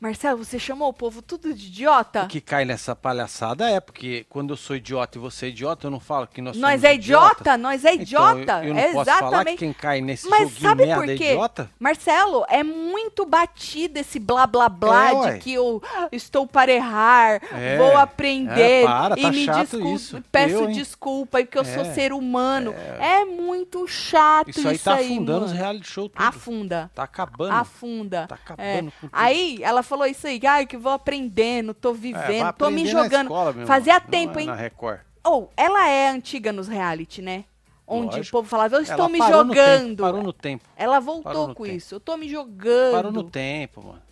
Marcelo, você chamou o povo tudo de idiota? O que cai nessa palhaçada é porque quando eu sou idiota e você é idiota, eu não falo que nós Nós somos é idiota, nós é Então, idiota. eu, eu não é posso falar que quem cai nesse Mas sabe por é quê? idiota? Marcelo, é muito batido esse blá blá blá É, ué. de que eu estou para errar, É, vou aprender é, para, e tá me chato desculpa, isso. peço Eu, desculpa porque eu sou É, ser humano. É, muito chato isso, Isso aí tá aí, afundando os mano. reality show tudo. Afunda. Tá acabando. Afunda. Tá acabando É. com tudo. Aí ela falou isso aí, ai, que vou aprendendo, tô É, vivendo, vai tô me jogando. escola, Fazia irmão, tempo, é hein? Na Record. Ou, ela é antiga nos reality, né? Onde Lógico. o povo falava, eu estou Ela me parou no tempo, jogando. parou no tempo. Ela voltou com tempo. isso. Eu tô me jogando. Parou no tempo, mano.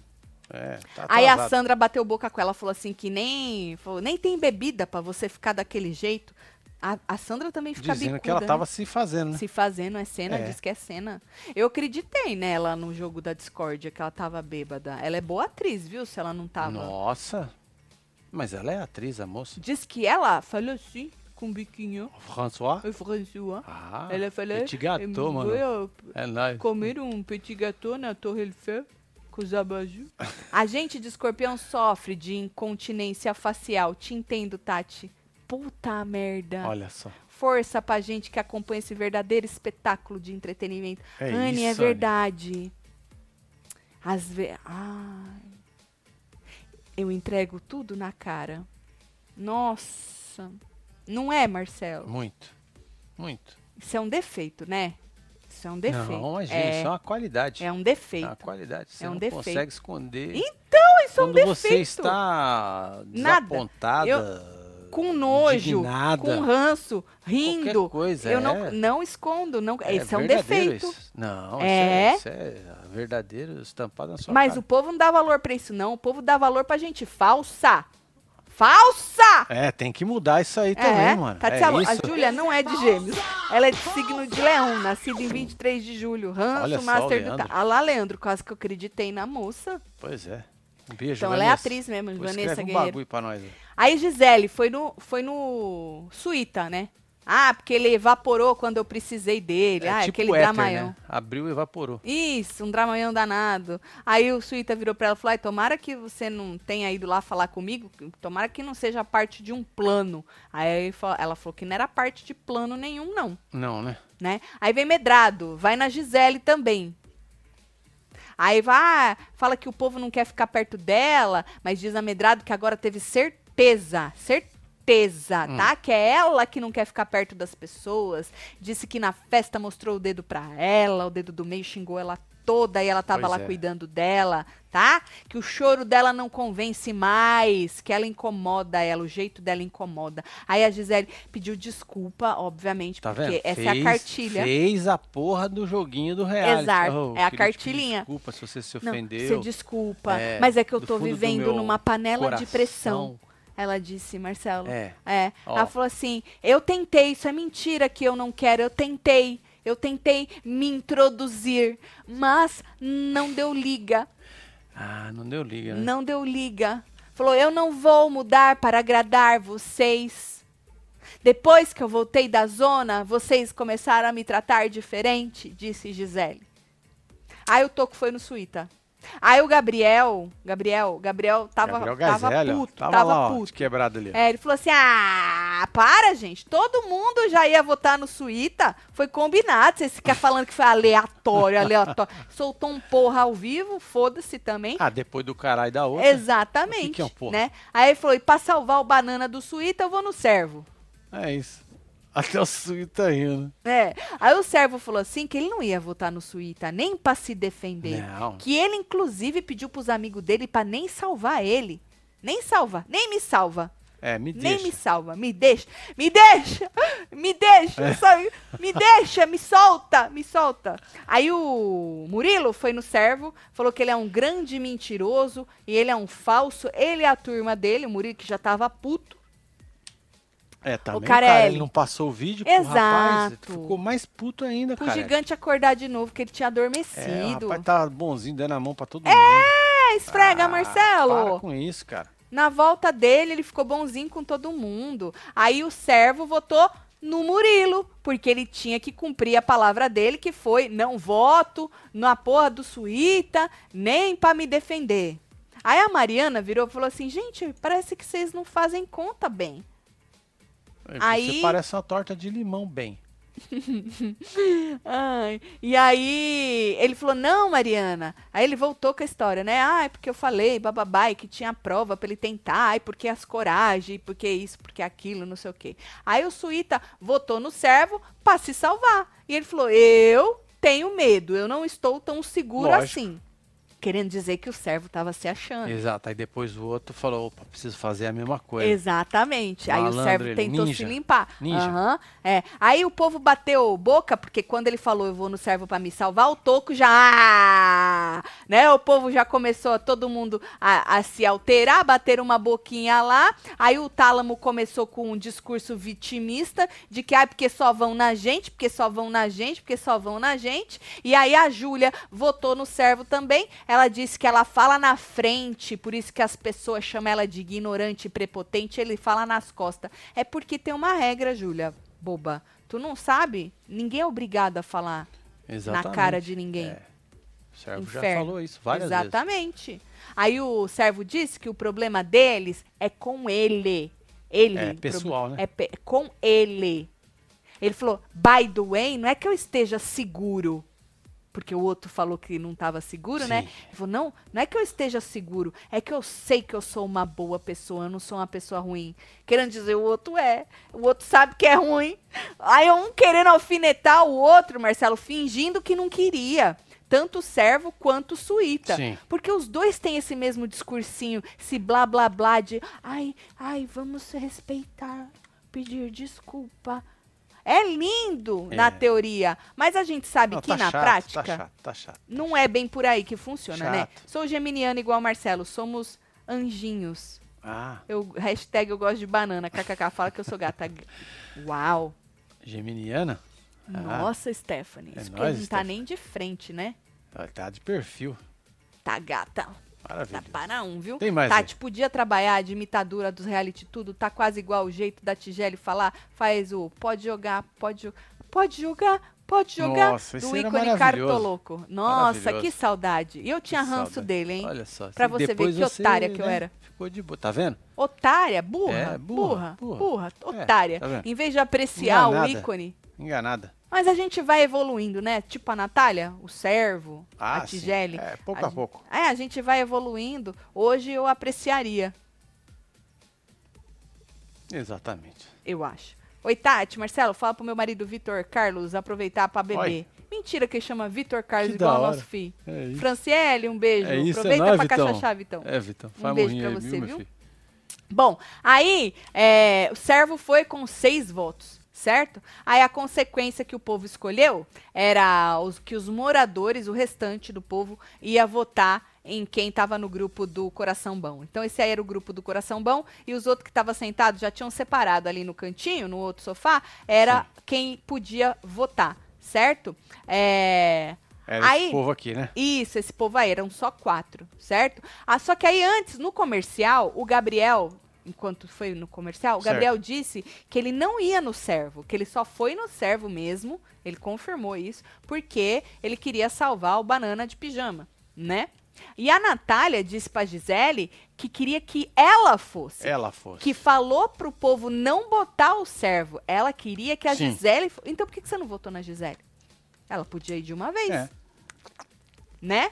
É, tá Aí a. Sandra bateu boca com ela, falou assim que nem, falou, nem tem bebida pra você ficar daquele jeito. A, a Sandra também fica Dizendo bicuda, que ela né? tava se fazendo, né? se fazendo, é cena, É. diz que é cena. Eu acreditei nela no jogo da Discord, que ela tava bêbada. Ela é boa atriz, viu? Se ela não tava. Nossa. Mas ela é atriz, a moça. Diz que ela falou assim, com biquinho. François? Oi, François. Ah, ela falou, petit gâteau, "Eu mano. É nóis. comer um petit gâteau na Torre Eiffel. [LAUGHS] A gente de escorpião sofre de incontinência facial. Te entendo, Tati. Puta merda. Olha só. Força pra gente que acompanha esse verdadeiro espetáculo de entretenimento. É Anne, é verdade. Às vezes. Ai. Eu entrego tudo na cara. Nossa. Não é, Marcelo? Muito. Muito. Isso é um defeito, né? Isso é um defeito. Não, imagina, é, isso é uma qualidade. é um É defeito. uma qualidade. Você É um não defeito. consegue esconder. Então, isso é um Quando defeito. você está desapontada, com nojo, indignada, com ranço, rindo. coisa, eu é. não, não escondo, não, é esse é um defeito. isso. Não, É. Isso, é, isso é verdadeiro estampado na sua Mas cara. o povo não dá valor pra isso, não. O povo dá valor pra gente falsa. Falsa! É, tem que mudar isso aí É, também, mano. Tatiana, é a. Júlia não é de gêmeos. Ela é de signo de leão, nascida em 23 de julho. Ranço, Olha só, Master do Ah lá, Leandro, quase que eu acreditei na moça. Pois é. Um beijo, Então ela é Vanessa. atriz mesmo, Pô, Vanessa um Guerreiro. bagulho pra nós. aí. Aí Gisele foi no, foi no Suíta, né? Ah, porque ele evaporou quando eu precisei dele. É ah, tipo aquele éter, dramalhão. né? Abriu e evaporou. Isso, um dramalhão danado. Aí o Suíta virou pra ela e falou: tomara que você não tenha ido lá falar comigo, tomara que não seja parte de um plano. Aí ela falou que não era parte de plano nenhum, não. Não, né? né? Aí vem Medrado, vai na Gisele também. Aí vai, fala que o povo não quer ficar perto dela, mas diz a Medrado que agora teve certeza, certeza, Hum. tá? Que é ela que não quer ficar perto das pessoas. Disse que na festa mostrou o dedo pra ela, o dedo do meio xingou ela toda e ela tava Pois lá é. cuidando dela, tá? Que o choro dela não convence mais, que ela incomoda ela, o jeito dela incomoda. Aí a Gisele pediu desculpa, obviamente, Tá porque vendo? essa é a Fez- cartilha. Fez a porra do joguinho do reality. Exato, Oh, é a cartilhinha. Desculpa se você se Não, ofendeu. você desculpa, É, mas é que eu tô vivendo numa panela de coração. pressão. Ela disse, Marcelo. É. É. Ela falou assim: eu tentei, isso é mentira que eu não quero, eu tentei. Eu tentei me introduzir, mas não deu liga. Ah, não deu liga, né? Não deu liga. Falou: eu não vou mudar para agradar vocês. Depois que eu voltei da zona, vocês começaram a me tratar diferente, disse Gisele. Aí o Toco foi no Suíta. Aí o Gabriel, Gabriel, Gabriel tava, Gabriel tava Gazelli, ó, puto, tava, tava lá, puto. quebrado ali. É, ele falou assim: ah, para, gente. Todo mundo já ia votar no Suíta. Foi combinado. Vocês ficam falando que foi aleatório, aleatório. [LAUGHS] Soltou um porra ao vivo, foda-se também. Ah, depois do caralho da outra. Exatamente. Que é um porra? né? Aí ele falou: e pra salvar o banana do Suíta, eu vou no servo. É isso. Até o Suíta tá rindo. É. Aí o servo falou assim que ele não ia votar no Suíta nem pra se defender. Não. Que ele, inclusive, pediu pros amigos dele pra nem salvar ele. Nem salva, nem me salva. É, me Nem deixa. me salva, me deixa, me deixa, [LAUGHS] me deixa, É. me deixa, me solta, me solta. Aí o Murilo foi no servo, falou que ele é um grande mentiroso e ele é um falso. Ele e a turma dele, o Murilo que já tava puto. É, também o Carelli. cara, ele não passou o vídeo pro rapaz, Exato. ficou mais puto ainda, Pro cara. gigante acordar de novo, que ele tinha É, o adormecido. rapaz tá bonzinho, dando a mão pra todo mundo. É, esfrega, Ah, Marcelo. Para com isso, cara. Na volta dele, ele ficou bonzinho com todo mundo. Aí o servo votou no Murilo, porque ele tinha que cumprir a palavra dele, que foi: não voto na porra do Suíta, nem pra me defender. Aí a Mariana virou e falou assim: gente, parece que vocês não fazem conta bem. Aí- Você parece uma torta de limão bem. [LAUGHS] Ai, e aí ele falou, não, Mariana. Aí ele voltou com a história, né? Ai, porque eu falei, bababá, e que tinha prova pra ele tentar, ai, porque as coragem, porque isso, porque aquilo, não sei o quê. Aí o Suíta votou no servo pra se salvar. E ele falou, eu tenho medo, eu não estou tão seguro Lógico. assim. Querendo dizer que o servo tava se achando. Exato. Aí depois o outro falou, opa, preciso fazer a mesma coisa. Exatamente. Aí o Malandro servo ele, tentou ninja. se limpar. Ninja. Aham, é. Aí o povo bateu boca, porque quando ele falou eu vou no servo pra me salvar, o toco já. Ah! Né? O povo já começou, todo mundo a, a se alterar, bater uma boquinha lá. Aí o tálamo começou com um discurso vitimista de que, ai, porque só vão na gente, porque só vão na gente, porque só vão na gente. E aí a Júlia votou no servo também. Ela disse que ela fala na frente, por isso que as pessoas chamam ela de ignorante e prepotente, ele fala nas costas. É porque tem uma regra, Júlia, boba. Tu não sabe? Ninguém é obrigado a falar Exatamente. na cara de ninguém. É. O servo já Inferno. falou isso várias vezes. Exatamente. Aí o servo disse que o problema deles é com ele. Ele. É pessoal, né? É pe- com ele. Ele falou, by the way, não é que eu esteja seguro. Porque o outro falou que não estava seguro, né? Sim. Ele falou, não, não é que eu esteja seguro, é que eu sei que eu sou uma boa pessoa, eu não sou uma pessoa ruim. Querendo dizer, o outro é. O outro sabe que é ruim. Aí um querendo alfinetar o outro, Marcelo, fingindo que não queria. Tanto o servo quanto o suíta. Sim. Porque os dois têm esse mesmo discursinho, esse blá blá blá de ai, ai, vamos respeitar, pedir desculpa. É lindo É. na teoria, mas a gente sabe Não, que tá na chato, prática Tá chato, tá chato. não é bem por aí que funciona, né? Chato. Sou geminiano igual Marcelo, somos anjinhos. Ah, Eu, hashtag eu gosto de banana. KKK fala que eu sou gata. Uau. geminiana? Ah, Nossa, Stephanie. É Isso porque não tá Stephanie. nem de frente, né? tá de perfil. Tá gata. Tá Maravilha. para um, viu? Tem mais aí? Tati, podia trabalhar de imitadora dos reality tudo, tá quase igual o jeito da Tigele falar. Faz o pode jogar, pode jogar, pode jogar, pode jogar. Nossa, do ícone. Cartoloco. Nossa, que saudade. E eu tinha Que ranço saudade. dele, hein? Olha só. Pra você ver que otária que eu né, era. Ficou de boa. Tá vendo? Otária, burra, É, burra, burra, burra, burra. É, otária. tá em vez de apreciar o Enganada. ícone. Enganada. Mas a gente vai evoluindo, né? Tipo a Natália, o Servo, Ah, a sim. Tigele. É, pouco a a pouco. É, a gente vai evoluindo. Hoje eu apreciaria, Exatamente. eu acho. Oi, Tati, Marcelo, fala pro meu marido Vitor Carlos aproveitar pra beber. Oi. Mentira que ele chama Vitor Carlos Que igual ao nosso filho. É isso. Franciele, um beijo. É isso, Aproveita é nóis, pra Vitão. cachachar, Vitão. É, Vitão. Faz Um beijo pra aí, você, viu, viu? Bom, aí é, o servo foi com seis votos, certo? Aí a consequência que o povo escolheu era os, que os moradores, o restante do povo, ia votar em quem estava no grupo do Coração Bom. Então esse aí era o grupo do Coração Bom e os outros que estavam sentados já tinham separado ali no cantinho, no outro sofá, era quem podia votar, certo? É, Era Aí- esse povo aqui, né? isso, esse povo aí, eram só quatro, certo? Ah, só que aí antes, no comercial, o Gabriel, enquanto foi no comercial, o Certo. Gabriel disse que ele não ia no servo, que ele só foi no servo mesmo, ele confirmou isso, porque ele queria salvar o banana de pijama, né? E a Natália disse pra Gisele que queria que ela fosse. Ela fosse. Que falou pro povo não botar o servo. Ela queria que a Sim. Gisele. Então por que que você não votou na Gisele? Ela podia ir de uma vez É. né?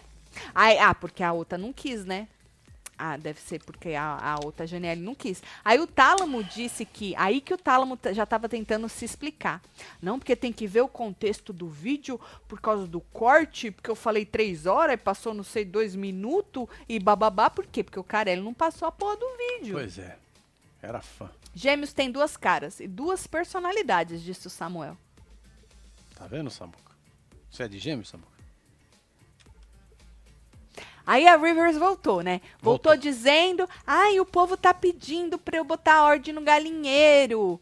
Aí, ah, porque a outra não quis, né? Ah, deve ser porque a, a outra Janiele não quis. Aí o Tálamo disse que. Aí que o Tálamo já estava tentando se explicar. Não, porque tem que ver o contexto do vídeo por causa do corte, porque eu falei três horas e passou, não sei, dois minutos e bababá. Por quê? Porque o Carelli não passou a porra do vídeo. Pois é. Era fã. Gêmeos têm duas caras e duas personalidades, disse o Samuel. Tá vendo, Samuca? Você é de gêmeo, Samuca? Aí a Rivers voltou, né? Voltou, Voltou. dizendo: ai, o povo tá pedindo pra eu botar ordem no galinheiro.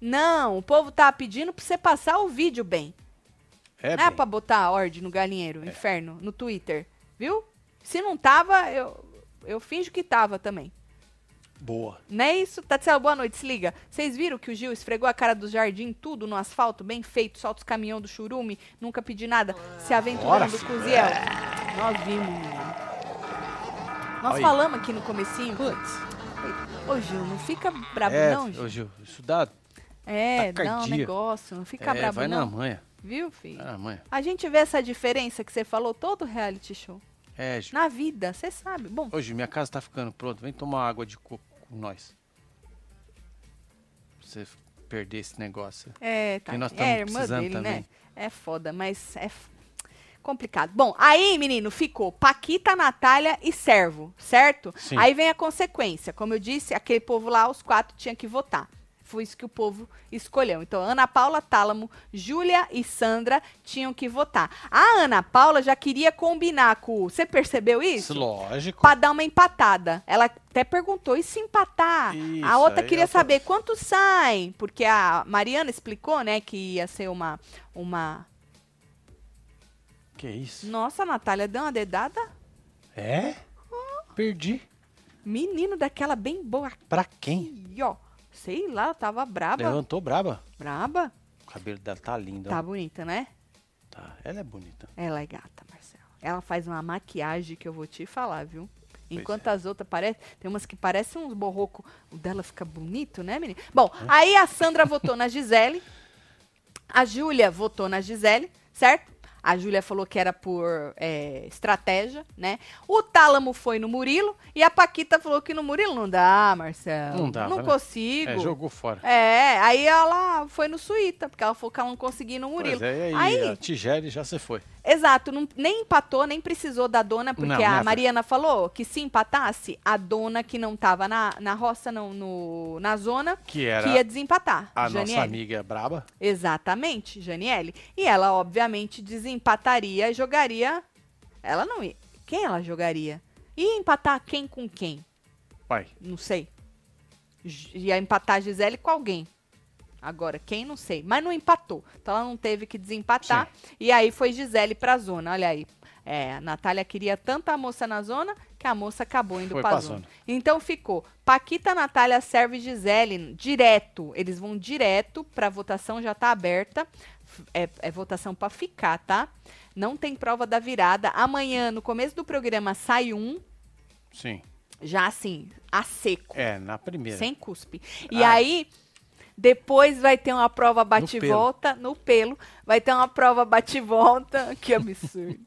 Não, o povo tá pedindo pra você passar o vídeo bem. É, não é bem. pra botar ordem no galinheiro, inferno, no Twitter. Viu? Se não tava, eu, eu finjo que tava também. Boa. Não é isso? Tatiana, boa noite, se liga. Vocês viram que o Gil esfregou a cara do jardim, tudo no asfalto, bem feito, solta os caminhão do churume, nunca pedi nada, se aventurando Bora, com o Ziel. Nós vimos. Nós falamos aqui no comecinho. Putz. Ô, Gil, não fica brabo É, não, Gil. ô, Gil, isso dá. É, dá um negócio, não fica é, brabo vai na não. manha. Viu, filho? Vai na manha. A gente vê essa diferença que você falou todo reality show. É, Gil. Na vida, você sabe. Bom, Ô, Gil, minha casa tá ficando pronta. Vem tomar água de coco com nós. Pra você perder esse negócio. É, tá. Que nós é, estamos irmã dele, né? também. É foda, mas é complicado. Bom, aí, menino, ficou Paquita, Natália e Servo, certo? Sim. Aí vem a consequência. Como eu disse, aquele povo lá, os quatro tinham que votar. Foi isso que o povo escolheu. Então, Ana Paula, Tálamo, Júlia e Sandra tinham que votar. A Ana Paula já queria combinar com. o- Você percebeu isso? Lógico. Pra dar uma empatada. Ela até perguntou, e se empatar? Isso, a outra queria saber quantos saem, porque a Mariana explicou, né, que ia ser uma uma Que isso? Nossa, a Natália deu uma dedada. É? Perdi. Menino daquela bem boa Pra quem? aqui, ó. Sei lá, ela tava braba. Levantou braba. Braba? O cabelo dela tá lindo. Tá ó. bonita, né? Tá. Ela é bonita. Ela é gata, Marcelo. Ela faz uma maquiagem que eu vou te falar, viu? Pois Enquanto é. as outras parecem. Tem umas que parecem uns borrocos. O dela fica bonito, né, menina? Bom, aí a Sandra votou na Gisele. A Júlia votou na Gisele, certo? A Júlia falou que era por é, estratégia, né? O Tálamo foi no Murilo. E a Paquita falou que no Murilo não dá, Marcelo. Não dava, Não né? consigo. É, jogou fora. É, aí ela foi no Suíta, porque ela falou que ela não conseguia ir no Murilo. Pois é, e aí, aí, a Tigele já se foi. Exato, não- nem empatou, nem precisou da dona, porque Não, a. Mariana falou que se empatasse, a dona que não tava na, na roça, não, no, na zona, Que era que ia desempatar. a Janiele. nossa amiga braba. Exatamente, Janiele. E ela, obviamente, desempataria e jogaria. Ela não ia. Quem ela jogaria? Ia empatar quem com quem? Uai, Não sei. Ia empatar a Gisele com alguém. Agora, quem não sei. Mas não empatou. Então ela não teve que desempatar. E aí foi Gisele pra zona. Olha aí. É, a Natália queria tanto a moça na zona que a moça acabou indo Foi pra, pra zona. zona. Então ficou. Paquita, Natália, serve Gisele direto. Eles vão direto pra votação, já tá aberta. É, é votação pra ficar, tá? Não tem prova da virada. Amanhã, no começo do programa, sai um. sim. Já assim, a seco. É, na primeira. Sem cuspe. E Ah. aí, depois vai ter uma prova bate-volta no pelo. Vai ter uma prova bate-volta. [LAUGHS] Que absurdo.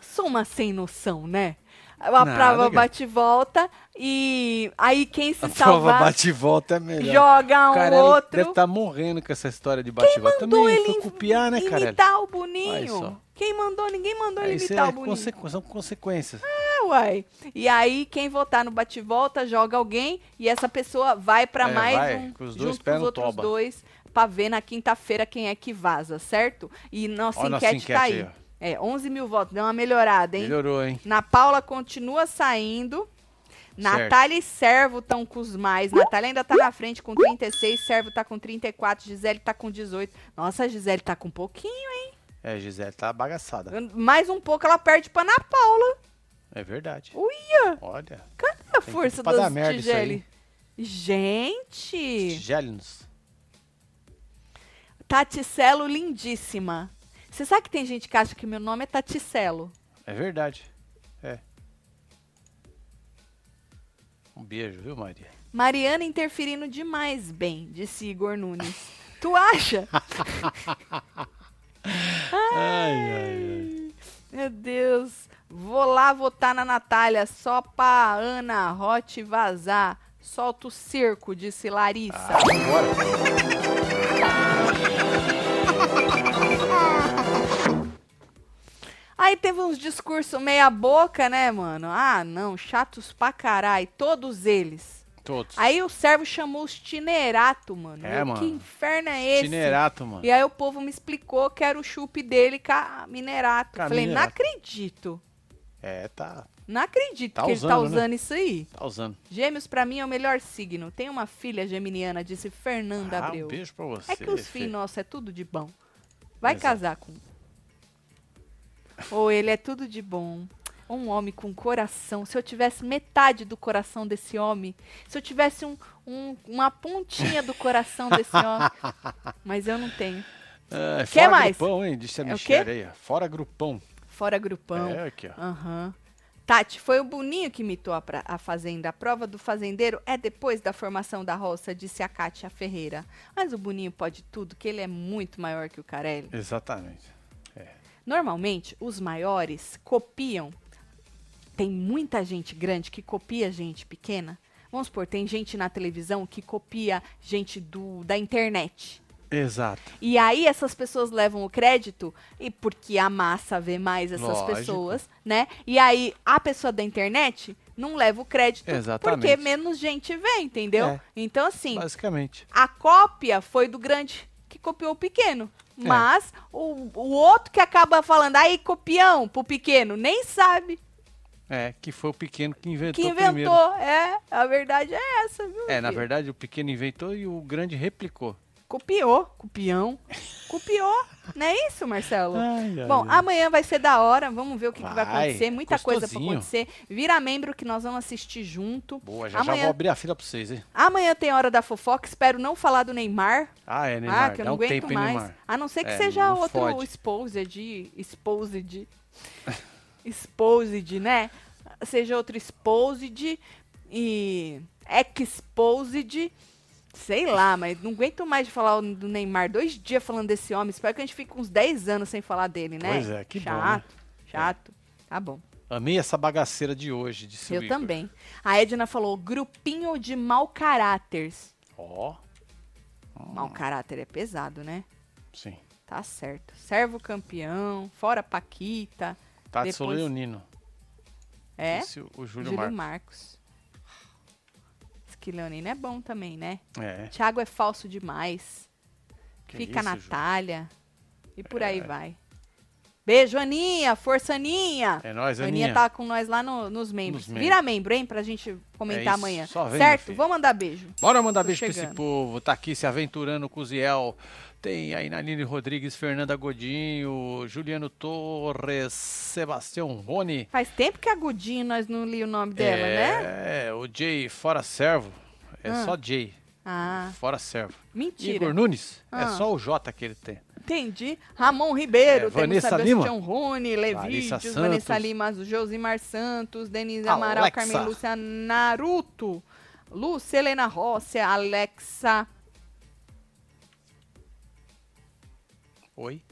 Sou uma sem noção, né? Uma Nada, prova cara. bate-volta. E aí, quem se A prova salvar, bate e volta é melhor. joga um outro. deve estar morrendo com essa história de bate volta. mandou Também, ele foi copiar, né, Carelli? imitar o Boninho. Quem mandou? Ninguém mandou ele É, imitar é o Boninho. conse- são consequências. É, uai. E aí, quem votar no bate-volta, joga alguém e essa pessoa vai pra É, mais vai, um, que os dois junto com os outros toba. dois, pra ver na quinta-feira quem é que vaza, certo? E nossa Olha a nossa enquete, tá aí. enquete aí, É, 11 mil votos, deu uma melhorada, hein? Melhorou, hein? Na Paula continua saindo. Natália e Servo estão com os mais. Natália ainda tá na frente com 36, Servo tá com 34, Gisele tá com 18. Nossa, a Gisele tá com um pouquinho. É, Gisele tá bagaçada. Mais um pouco ela perde pra Ana Paula. É verdade. Uia! Olha. Cadê a força das. Tigele? Gente! Gélinos. Taticelo lindíssima. Você sabe que tem gente que acha que meu nome é Taticelo? É verdade. É. Um beijo, viu, Maria? Mariana interferindo demais bem, disse Igor Nunes. [LAUGHS] tu acha? [LAUGHS] Ai, ai, ai. Meu Deus. Vou lá votar na Natália só pra Ana Rote vazar. Solta o circo, disse Larissa. Ah. Aí teve uns discursos meia boca, né, mano? Ah, não, chatos pra caralho, todos eles. Todos. Aí o servo chamou os tinerato, mano. É, mano. Que inferno é esse? Tinerato, mano. E aí o povo me explicou que era o chup dele com a minerato. Com a Falei, não Minerato. acredito. É, tá, Não acredito Tá que ele tá usando, né? usando isso aí. tá usando. Gêmeos pra mim é o melhor signo. Tem uma filha geminiana, disse Fernanda Ah, Abreu. um beijo pra você. É que os filhos nossos é tudo de bom. Vai Exato. casar com. Ou ele é tudo de bom. Um homem com coração. Se eu tivesse metade do coração desse homem, se eu tivesse um, um- uma pontinha do coração desse homem. [LAUGHS] Mas eu não tenho. É, Quer fora mais? grupão, hein? Disse a É Michelle aí. Fora grupão. Fora grupão. É, aqui, ó. Aham. Tati, foi o Boninho que imitou a, pra- a fazenda. A prova do fazendeiro é depois da formação da roça, disse a Kátia Ferreira. Mas o Boninho pode tudo, que ele é muito maior que o Carelli. Exatamente. Normalmente, os maiores copiam. Tem muita gente grande que copia gente pequena. Vamos supor, tem gente na televisão que copia gente do, da internet. Exato. E aí essas pessoas levam o crédito, e porque a massa vê mais essas Lógico. pessoas, né? E aí a pessoa da internet não leva o crédito Exatamente. porque menos gente vê, entendeu? É. Então, assim, Basicamente. a cópia foi do grande que copiou o pequeno. É. Mas o, o outro que acaba falando, aí, copião pro pequeno, nem sabe É, que foi o pequeno que inventou que primeiro. inventou. É, a verdade é essa, viu? É, na filho? verdade, o pequeno inventou e o grande replicou. Copiou, copião. Copiou. Não é isso, Marcelo? Ai, ai, Bom, ai. amanhã vai ser da hora. Vamos ver o que, que vai Vai, acontecer. Muita coisa pra acontecer. Vira membro que nós vamos assistir junto. Boa, já já Amanhã- vou abrir a fila pra vocês, hein? Amanhã tem hora da fofoca. Espero não falar do Neymar. Ah, é, Neymar. ah, que eu Dá não um aguento tempo, mais. Neymar. A não ser que É, seja outro fode. exposed. Exposed. [LAUGHS] exposed, né? Seja outro exposed e exposed. Sei lá, mas não aguento mais de falar do Neymar. Dois dias falando desse homem. Espero que a gente fique uns 10 anos sem falar dele, né? Pois é, que bom, chato, né? Chato. Tá bom. Amei essa bagaceira de hoje, disse Eu também. A Edna falou: grupinho de mau caráteres. Ó, Mau caráter é pesado, né? sim. Tá certo. Servo campeão, fora Paquita. Tati Depois- Leonino. É? Disse o- o Júlio, Júlio Marcos. Marcos. Que Leonino é bom também, né? É. Thiago é falso demais. Que Fica a isso, Ju? Natália. E por aí É. vai. Beijo, Aninha. Força, Aninha. É nóis, A Aninha. Aninha tá com nós lá no- nos membros. Nos. Vira membro, hein? Pra gente comentar É isso, amanhã. só vem, certo? Vou mandar beijo. Bora mandar Tô beijo pra esse chegando. povo. Tá aqui se aventurando com o Ziel. Tem a Inaline Rodrigues, Fernanda Godinho, Juliano Torres, Sebastião Rony. Faz tempo que a Gudinho nós não li o nome dela, né? É, o Jay Fora Servo. É Ah. só Jay, Ah, Fora Servo. mentira. Igor Nunes, é Ah. só o J que ele tem. Entendi. Ramon Ribeiro, É, temos Vanessa Sebastião Rony, Levítios, Vanessa. Lima, Josimar Santos, Denise Amaral, Alexa. Carmen Lúcia Naruto, Lúcia Helena Rossi, Alexa, Oi?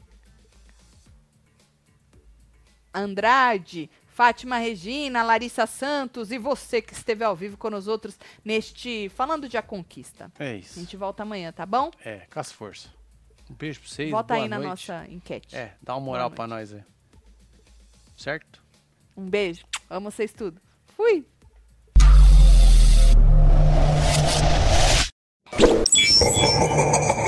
Andrade, Fátima Regina, Larissa Santos e você que esteve ao vivo com os outros neste Falando de A Conquista. É A isso. gente volta amanhã, tá bom? É, com as forças. Um beijo pra vocês. Volta boa aí na noite. nossa enquete. É, dá uma moral pra nós aí. Certo? Um beijo. Amo vocês tudo. Fui. [LAUGHS]